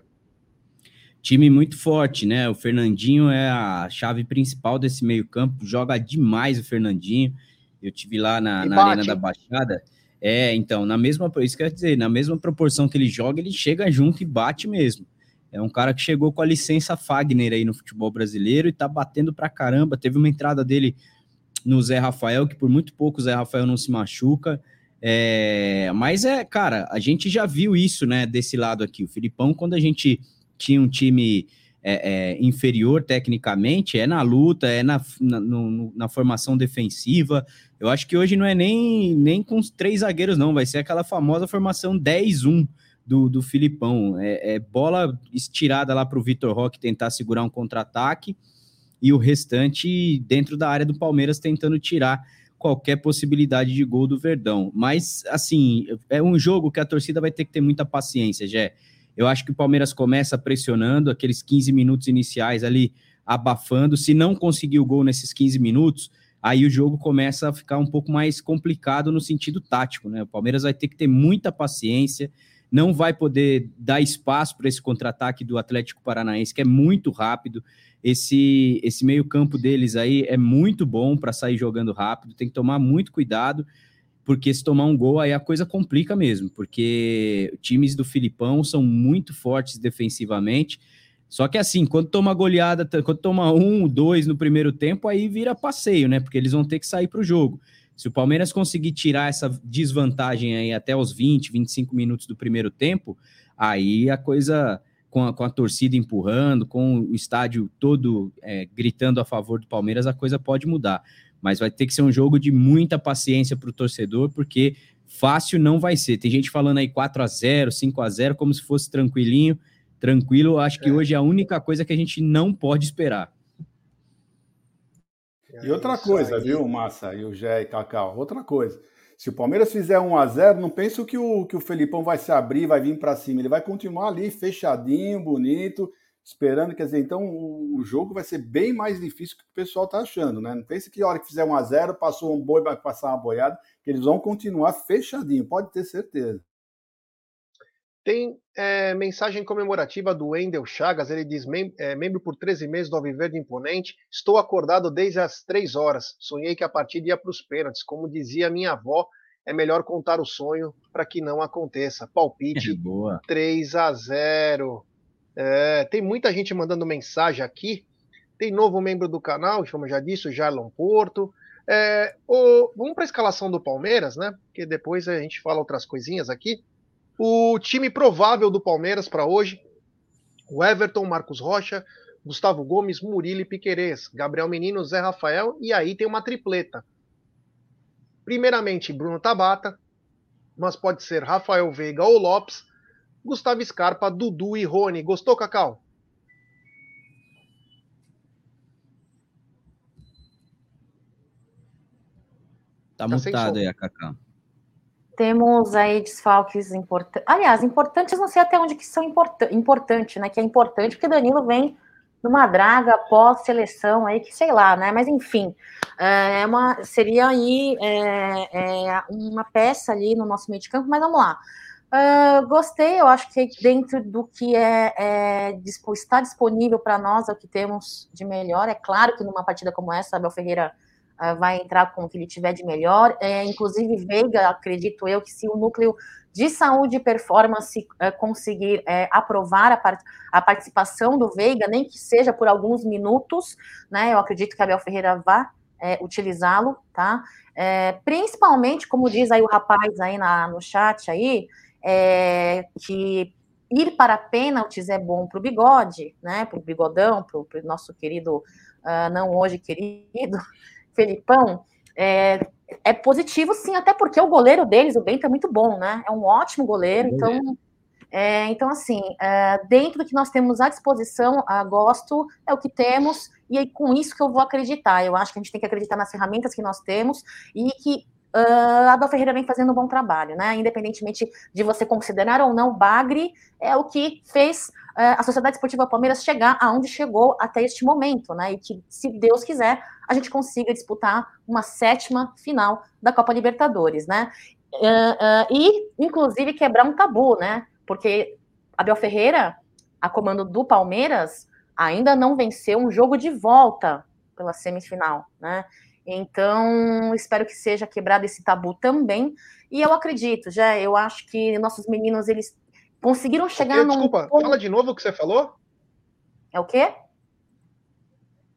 Time muito forte, né? O Fernandinho é a chave principal desse meio-campo, joga demais o Fernandinho. Eu tive lá na, na Arena da Baixada. É, então, na mesma, isso quer dizer, na mesma proporção que ele joga, ele chega junto e bate mesmo. É um cara que chegou com a licença Fagner aí no futebol brasileiro e tá batendo pra caramba. Teve uma entrada dele no Zé Rafael, que por muito pouco o Zé Rafael não se machuca. É, mas é, cara, a gente já viu isso, né, desse lado aqui. O Filipão, quando a gente tinha um time é, é, inferior tecnicamente, é na luta, é na, na, no, na, formação defensiva. Eu acho que hoje não é nem, nem com os três zagueiros, não, vai ser aquela famosa formação 10-1 do, do Filipão. É, é bola estirada lá para o Vitor Roque tentar segurar um contra-ataque e o restante dentro da área do Palmeiras tentando tirar qualquer possibilidade de gol do Verdão. Mas, assim, é um jogo que a torcida vai ter que ter muita paciência, Jé. Eu acho que o Palmeiras começa pressionando aqueles 15 minutos iniciais ali, abafando. Se não conseguir o gol nesses 15 minutos, aí o jogo começa a ficar um pouco mais complicado no sentido tático, né? O Palmeiras vai ter que ter muita paciência, não vai poder dar espaço para esse contra-ataque do Atlético Paranaense, que é muito rápido. Esse, esse meio-campo deles aí é muito bom para sair jogando rápido, tem que tomar muito cuidado porque se tomar um gol aí a coisa complica mesmo, porque times do Filipão são muito fortes defensivamente. Só que assim, quando toma goleada, quando toma um, dois no primeiro tempo, aí vira passeio, né? Porque eles vão ter que sair para o jogo. Se o Palmeiras conseguir tirar essa desvantagem aí até os 20, 25 minutos do primeiro tempo, aí a coisa, com a, com a torcida empurrando, com o estádio todo é, gritando a favor do Palmeiras, a coisa pode mudar mas vai ter que ser um jogo de muita paciência para o torcedor, porque fácil não vai ser. Tem gente falando aí 4 a 0 5 a 0 como se fosse tranquilinho. Tranquilo, acho que é. hoje é a única coisa que a gente não pode esperar. E outra coisa, viu, Massa e o Jé e Cacau? Outra coisa. Se o Palmeiras fizer 1 a 0 não penso que o, que o Felipão vai se abrir, vai vir para cima. Ele vai continuar ali, fechadinho, bonito esperando, quer dizer, então o, jogo vai ser bem mais difícil que o pessoal está achando, né? Não pense que a hora que fizer 1 a 0 passou um boi, vai passar uma boiada, que eles vão continuar fechadinho, pode ter certeza. Tem é, mensagem comemorativa do Wendel Chagas, ele diz, mem é, membro por 13 meses do Alviverde Imponente, estou acordado desde as 3 horas, sonhei que a partida ia para os pênaltis, como dizia minha avó, é melhor contar o sonho para que não aconteça. Palpite é 3 a 0 é, tem muita gente mandando mensagem aqui. Tem novo membro do canal, como eu já disse, o Jarlon Porto. É, o, vamos para a escalação do Palmeiras, né? Porque depois a gente fala outras coisinhas aqui. O time provável do Palmeiras para hoje: o Everton, Marcos Rocha, Gustavo Gomes, Murilo e Piquerez, Gabriel Menino, Zé Rafael, e aí tem uma tripleta. Primeiramente, Bruno Tabata, mas pode ser Rafael Veiga ou Lopes, Gustavo Scarpa, Dudu e Rony. Gostou, Cacau? Tá, tá mutado aí a Cacau. temos aí desfalques importantes. Aliás, importantes, não sei até onde que são importantes, importante, né? Que é importante, porque Danilo vem numa draga pós-seleção aí, que sei lá, né? Mas enfim, é uma, seria aí é, é uma peça ali no nosso meio de campo, mas vamos lá. Uh, gostei, eu acho que dentro do que é, é está disponível para nós, é o que temos de melhor. É claro que numa partida como essa, Abel Ferreira uh, vai entrar com o que ele tiver de melhor. É, inclusive, Veiga, acredito eu, que se o núcleo de saúde e performance uh, conseguir é, aprovar a, a, participação do Veiga, nem que seja por alguns minutos, né? Eu acredito que Abel Ferreira vá é, utilizá-lo, tá? É, principalmente, como diz aí o rapaz aí na, no chat aí, é, que ir para pênaltis é bom para o bigode, né? Para o bigodão, para o nosso querido, uh, não hoje querido, Felipão. É, é, positivo, sim, até porque o goleiro deles, o Bento, é muito bom, né? É um ótimo goleiro, então. É, então, assim, é, dentro do que nós temos à disposição, a gosto é o que temos, e é com isso que eu vou acreditar. Eu acho que a gente tem que acreditar nas ferramentas que nós temos e que uh, Abel Ferreira vem fazendo um bom trabalho, né? Independentemente de você considerar ou não, Bagre é o que fez uh, a Sociedade Esportiva Palmeiras chegar aonde chegou até este momento, né? E que, se Deus quiser, a gente consiga disputar uma sétima final da Copa Libertadores, né? Uh, e, inclusive, quebrar um tabu, né? Porque Abel Ferreira, a comando do Palmeiras, ainda não venceu um jogo de volta pela semifinal, né? Então, espero que seja quebrado esse tabu também. E eu acredito, já, eu acho que nossos meninos, eles conseguiram chegar num... Desculpa, fala de novo o que você falou. É o quê?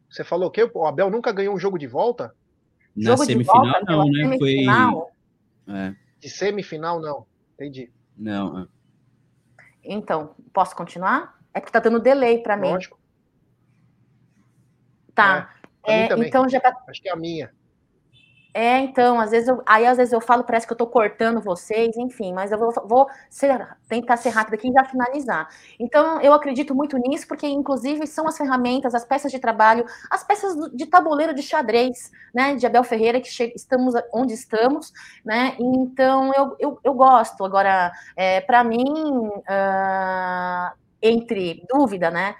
Você falou o quê? O Abel nunca ganhou um jogo de volta? Na jogo semifinal, volta, não, né? Semifinal. Foi... É. De semifinal, não. Entendi. Não. É. Então, posso continuar? É porque tá dando delay para mim. Lógico. Tá. É. É, então já tá... Acho que é a minha. É, então, às vezes eu, aí às vezes eu falo, parece que eu tô cortando vocês, enfim, mas eu vou, vou ser, tentar ser rápido aqui e já finalizar. Então, eu acredito muito nisso, porque inclusive são as ferramentas, as peças de trabalho, as peças de tabuleiro de xadrez, né, de Abel Ferreira, que estamos onde estamos, né, então eu, eu, eu gosto. Agora, é, para mim, uh, entre dúvida, né,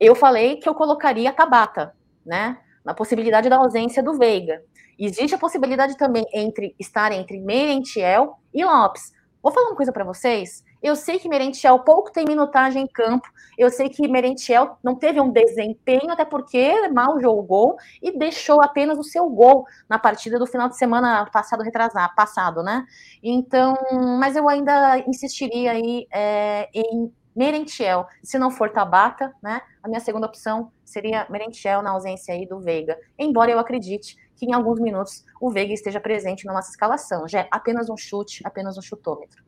eu falei que eu colocaria a Tabata, né, na possibilidade da ausência do Veiga. Existe a possibilidade também entre estar entre Merentiel e Lopes. Vou falar uma coisa para vocês. Eu sei que Merentiel pouco tem minutagem em campo. Eu sei que Merentiel não teve um desempenho, até porque mal jogou e deixou apenas o seu gol na partida do final de semana passado, retrasado, passado, né? Então, mas eu ainda insistiria aí é, em Merentiel. Se não for Tabata, né? A minha segunda opção seria Merentiel na ausência aí do Veiga. Embora eu acredite que em alguns minutos o Veiga esteja presente na nossa escalação. Já é apenas um chute, apenas um chutômetro.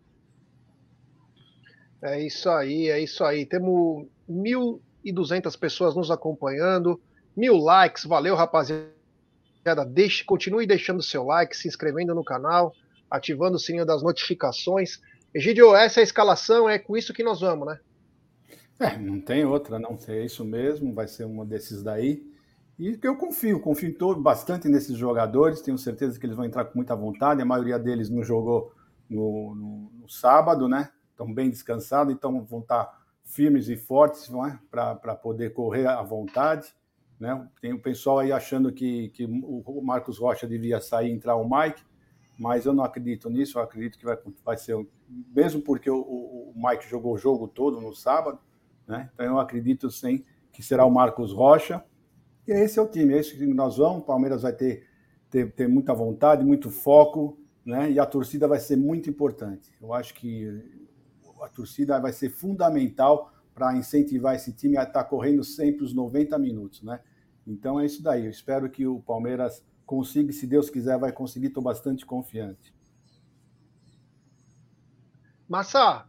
É isso aí, é isso aí. Temos 1.200 pessoas nos acompanhando, mil likes. Valeu, rapaziada. Deixe, continue deixando seu like, se inscrevendo no canal, ativando o sininho das notificações. Egidio, essa é a escalação, é com isso que nós vamos, né? É, não tem outra, não. É isso mesmo, vai ser uma desses daí. E eu confio, confio bastante nesses jogadores, tenho certeza que eles vão entrar com muita vontade. A maioria deles não jogou no, no, no sábado, né? Estão bem descansados, então vão estar firmes e fortes é? para poder correr à vontade. Né? Tem o pessoal aí achando que, que o Marcos Rocha devia sair e entrar o Mike, mas eu não acredito nisso. Eu acredito que vai, vai ser, mesmo porque o, o Mike jogou o jogo todo no sábado, né? Então eu acredito sim que será o Marcos Rocha. E esse é o time, é esse que nós vamos. O Palmeiras vai ter, ter, ter muita vontade, muito foco, né? e a torcida vai ser muito importante. Eu acho que a torcida vai ser fundamental para incentivar esse time a estar tá correndo sempre os 90 minutos. Né? Então é isso daí. Eu espero que o Palmeiras consiga, se Deus quiser, vai conseguir. Estou bastante confiante. Massa,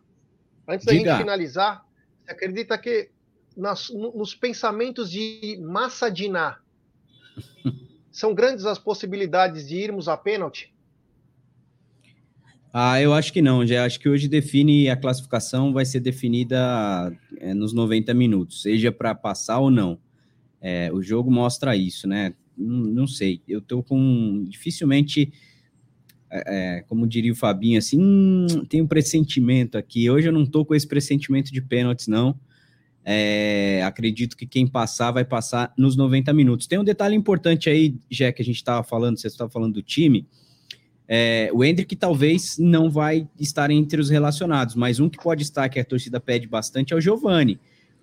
antes Diga. da gente finalizar, você acredita que nas, nos pensamentos de Massa Diná são grandes as possibilidades de irmos a pênalti? Ah, eu acho que não, já acho que hoje define a classificação vai ser definida é, nos 90 minutos, seja para passar ou não. É, o jogo mostra isso, né? Não, sei, eu tô com dificilmente é, como diria o Fabinho, assim, hum, tem um pressentimento aqui. Hoje eu não tô com esse pressentimento de pênaltis, não. É, acredito que quem passar vai passar nos 90 minutos. Tem um detalhe importante aí, já que a gente estava falando, você estava falando do time. É, o Hendrick talvez não vai estar entre os relacionados, mas um que pode estar, que a torcida pede bastante, é o Giovani.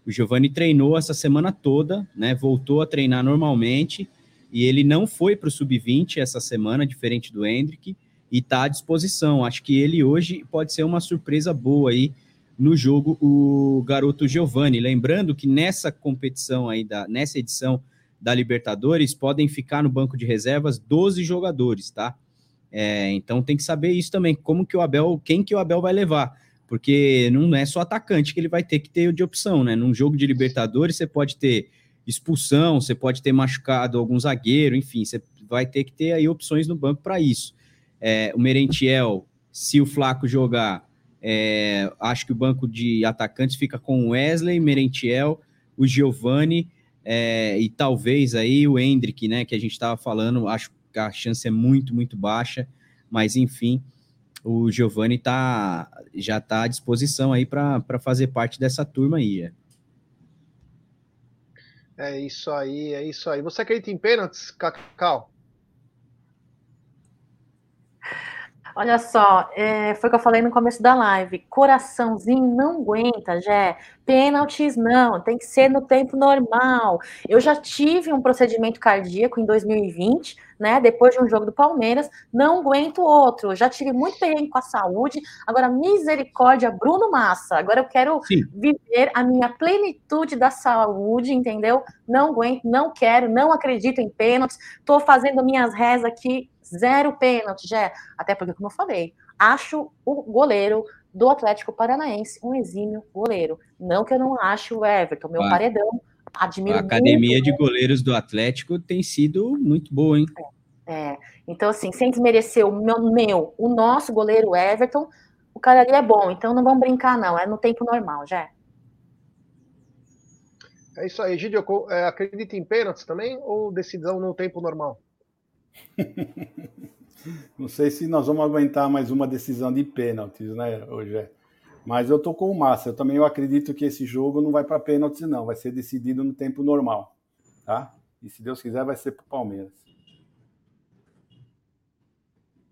O Giovani treinou essa semana toda, né? Voltou a treinar normalmente e ele não foi para o sub-20 essa semana, diferente do Hendrick, e está à disposição. Acho que ele hoje pode ser uma surpresa boa aí no jogo, o garoto Giovani. Lembrando que nessa competição aí, da, nessa edição da Libertadores, podem ficar no banco de reservas 12 jogadores, tá? É, então tem que saber isso também, como que o Abel, quem que o Abel vai levar, porque não é só atacante que ele vai ter que ter de opção, né? Num jogo de Libertadores você pode ter expulsão, você pode ter machucado algum zagueiro, enfim, você vai ter que ter aí opções no banco para isso. É, o Merentiel, se o Flaco jogar, é, acho que o banco de atacantes fica com o Wesley, Merentiel, o Giovani é, e talvez aí o Hendrick, né? Que a gente estava falando, acho a chance é muito, muito baixa, mas enfim, o Giovani tá, já está à disposição aí para fazer parte dessa turma aí. É. isso aí, é isso aí. Você acredita em pênaltis, Cacau? Olha só, é, foi o que eu falei no começo da live. Coraçãozinho não aguenta, Jé. Pênaltis não, tem que ser no tempo normal. Eu já tive um procedimento cardíaco em 2020, né? Depois de um jogo do Palmeiras, não aguento outro. Já tive muito perrengue com a saúde. Agora, misericórdia, Bruno Massa. Agora eu quero Sim. viver a minha plenitude da saúde, entendeu? Não aguento, não quero, não acredito em pênaltis. Estou fazendo minhas rezas aqui Zero pênalti, já. Até porque, como eu falei, acho o goleiro do Atlético Paranaense um exímio goleiro. Não que eu não ache o Everton, meu ah, paredão. Admiro a academia muito, de goleiros do Atlético tem sido muito boa, hein? É, é. Então, assim, sem desmerecer o meu, meu, o nosso goleiro Everton, o cara ali é bom. Então, não vamos brincar, não. É no tempo normal, já. É isso aí, Gidio. É, acredita em pênaltis também ou decisão no tempo normal? Não sei se nós vamos aguentar mais uma decisão de pênaltis, né, hoje. Mas eu tô com o Massa. Eu também eu acredito que esse jogo não vai para pênaltis, não. Vai ser decidido no tempo normal, tá? E se Deus quiser, vai ser para o Palmeiras.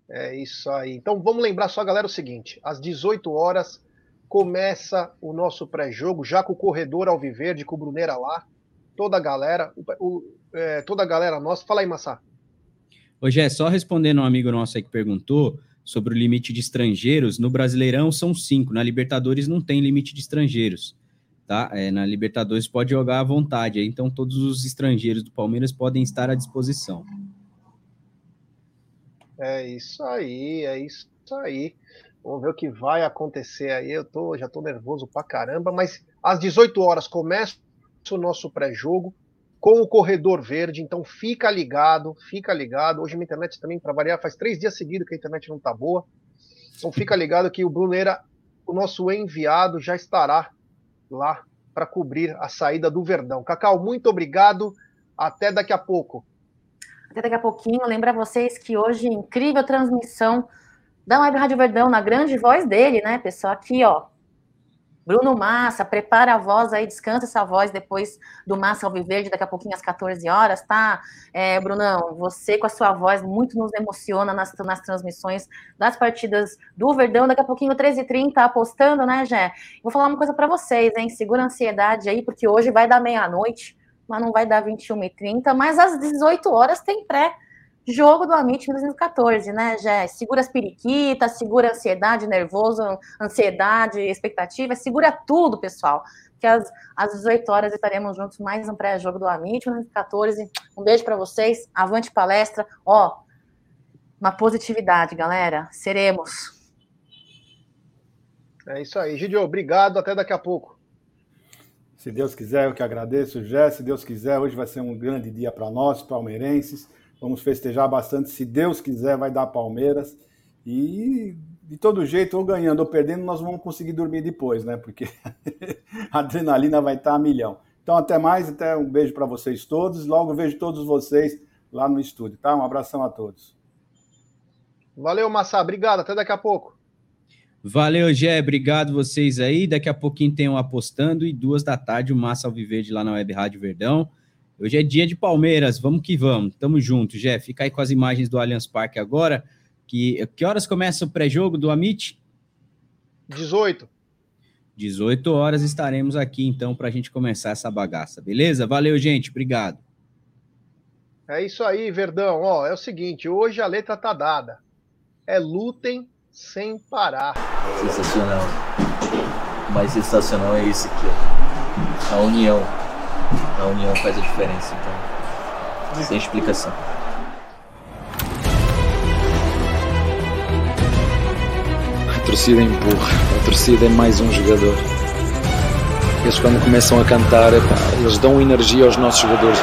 É isso aí. Então vamos lembrar só, galera, o seguinte: às 18 horas começa o nosso pré-jogo, já com o corredor Alviverde, com o Bruneira lá. Toda a galera, o, o, é, toda a galera nossa. Fala aí, Massa. Hoje é só respondendo um amigo nosso aí que perguntou sobre o limite de estrangeiros. No Brasileirão são cinco, na Libertadores não tem limite de estrangeiros, tá? É, na Libertadores pode jogar à vontade, então todos os estrangeiros do Palmeiras podem estar à disposição. É isso aí, é isso aí. Vamos ver o que vai acontecer aí. Eu tô, já tô nervoso pra caramba, mas às 18 horas começa o nosso pré-jogo com o corredor verde, então fica ligado, fica ligado. Hoje minha internet também, para variar, faz três dias seguidos que a internet não tá boa. Então fica ligado que o Bruneira, o nosso enviado, já estará lá para cobrir a saída do Verdão. Cacau, muito obrigado. Até daqui a pouco. Até daqui a pouquinho. Lembra vocês que hoje, incrível transmissão da Web Rádio Verdão, na grande voz dele, né, pessoal? Aqui, ó, Bruno Massa, prepara a voz aí, descansa essa voz depois do Massa Alviverde, daqui a pouquinho às 14 horas, tá? É, Brunão, você com a sua voz muito nos emociona nas, nas transmissões das partidas do Verdão, daqui a pouquinho 13h30, apostando, né, Jé? Vou falar uma coisa para vocês, hein? Segura a ansiedade aí, porque hoje vai dar meia-noite, mas não vai dar 21h30, mas às 18 horas tem pré jogo do Amit 1914, né, Jé? Segura as periquitas, segura a ansiedade, nervoso, ansiedade, expectativa, segura tudo, pessoal. Que às, às 18 horas estaremos juntos mais um pré-jogo do Amit 1914. Um beijo para vocês, avante palestra. Ó, uma positividade, galera. Seremos. É isso aí. Gidio, obrigado. Até daqui a pouco. Se Deus quiser, eu que agradeço, Jé. Se Deus quiser, hoje vai ser um grande dia para nós, palmeirenses. Vamos festejar bastante. Se Deus quiser, vai dar Palmeiras. E de todo jeito, ou ganhando ou perdendo, nós vamos conseguir dormir depois, né? Porque a adrenalina vai estar a milhão. Então, até mais, até um beijo para vocês todos. Logo vejo todos vocês lá no estúdio, tá? Um abração a todos. Valeu, Massa. Obrigado. Até daqui a pouco. Valeu, Gé. Obrigado vocês aí. Daqui a pouquinho tem um apostando e duas da tarde o Massa Alviverde lá na Web Rádio Verdão. Hoje é dia de Palmeiras. Vamos que vamos. Tamo junto, Gé. Fica aí com as imagens do Allianz Parque agora. Que, que horas começa o pré-jogo do Amit? 18. 18 horas estaremos aqui então para a gente começar essa bagaça, beleza? Valeu, gente. Obrigado. É isso aí, Verdão. Ó, é o seguinte, hoje a letra tá dada. É lutem sem parar. Sensacional. O mais sensacional é isso aqui, ó. A união. A união faz a diferença, então. Sem explicação. A torcida empurra, a torcida é mais um jogador. Eles quando começam a cantar, eles dão energia aos nossos jogadores.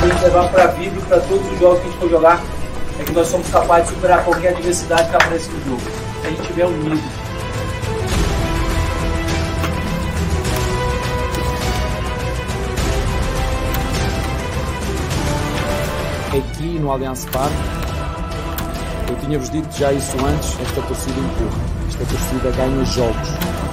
A gente levar para a vida e para todos os jogos que a gente for jogar é que nós somos capazes de superar qualquer adversidade que aparece no jogo. Se a gente estiver unido. No Allianz Parque, eu tinha-vos dito já isso antes, esta torcida empurra, esta torcida ganha jogos.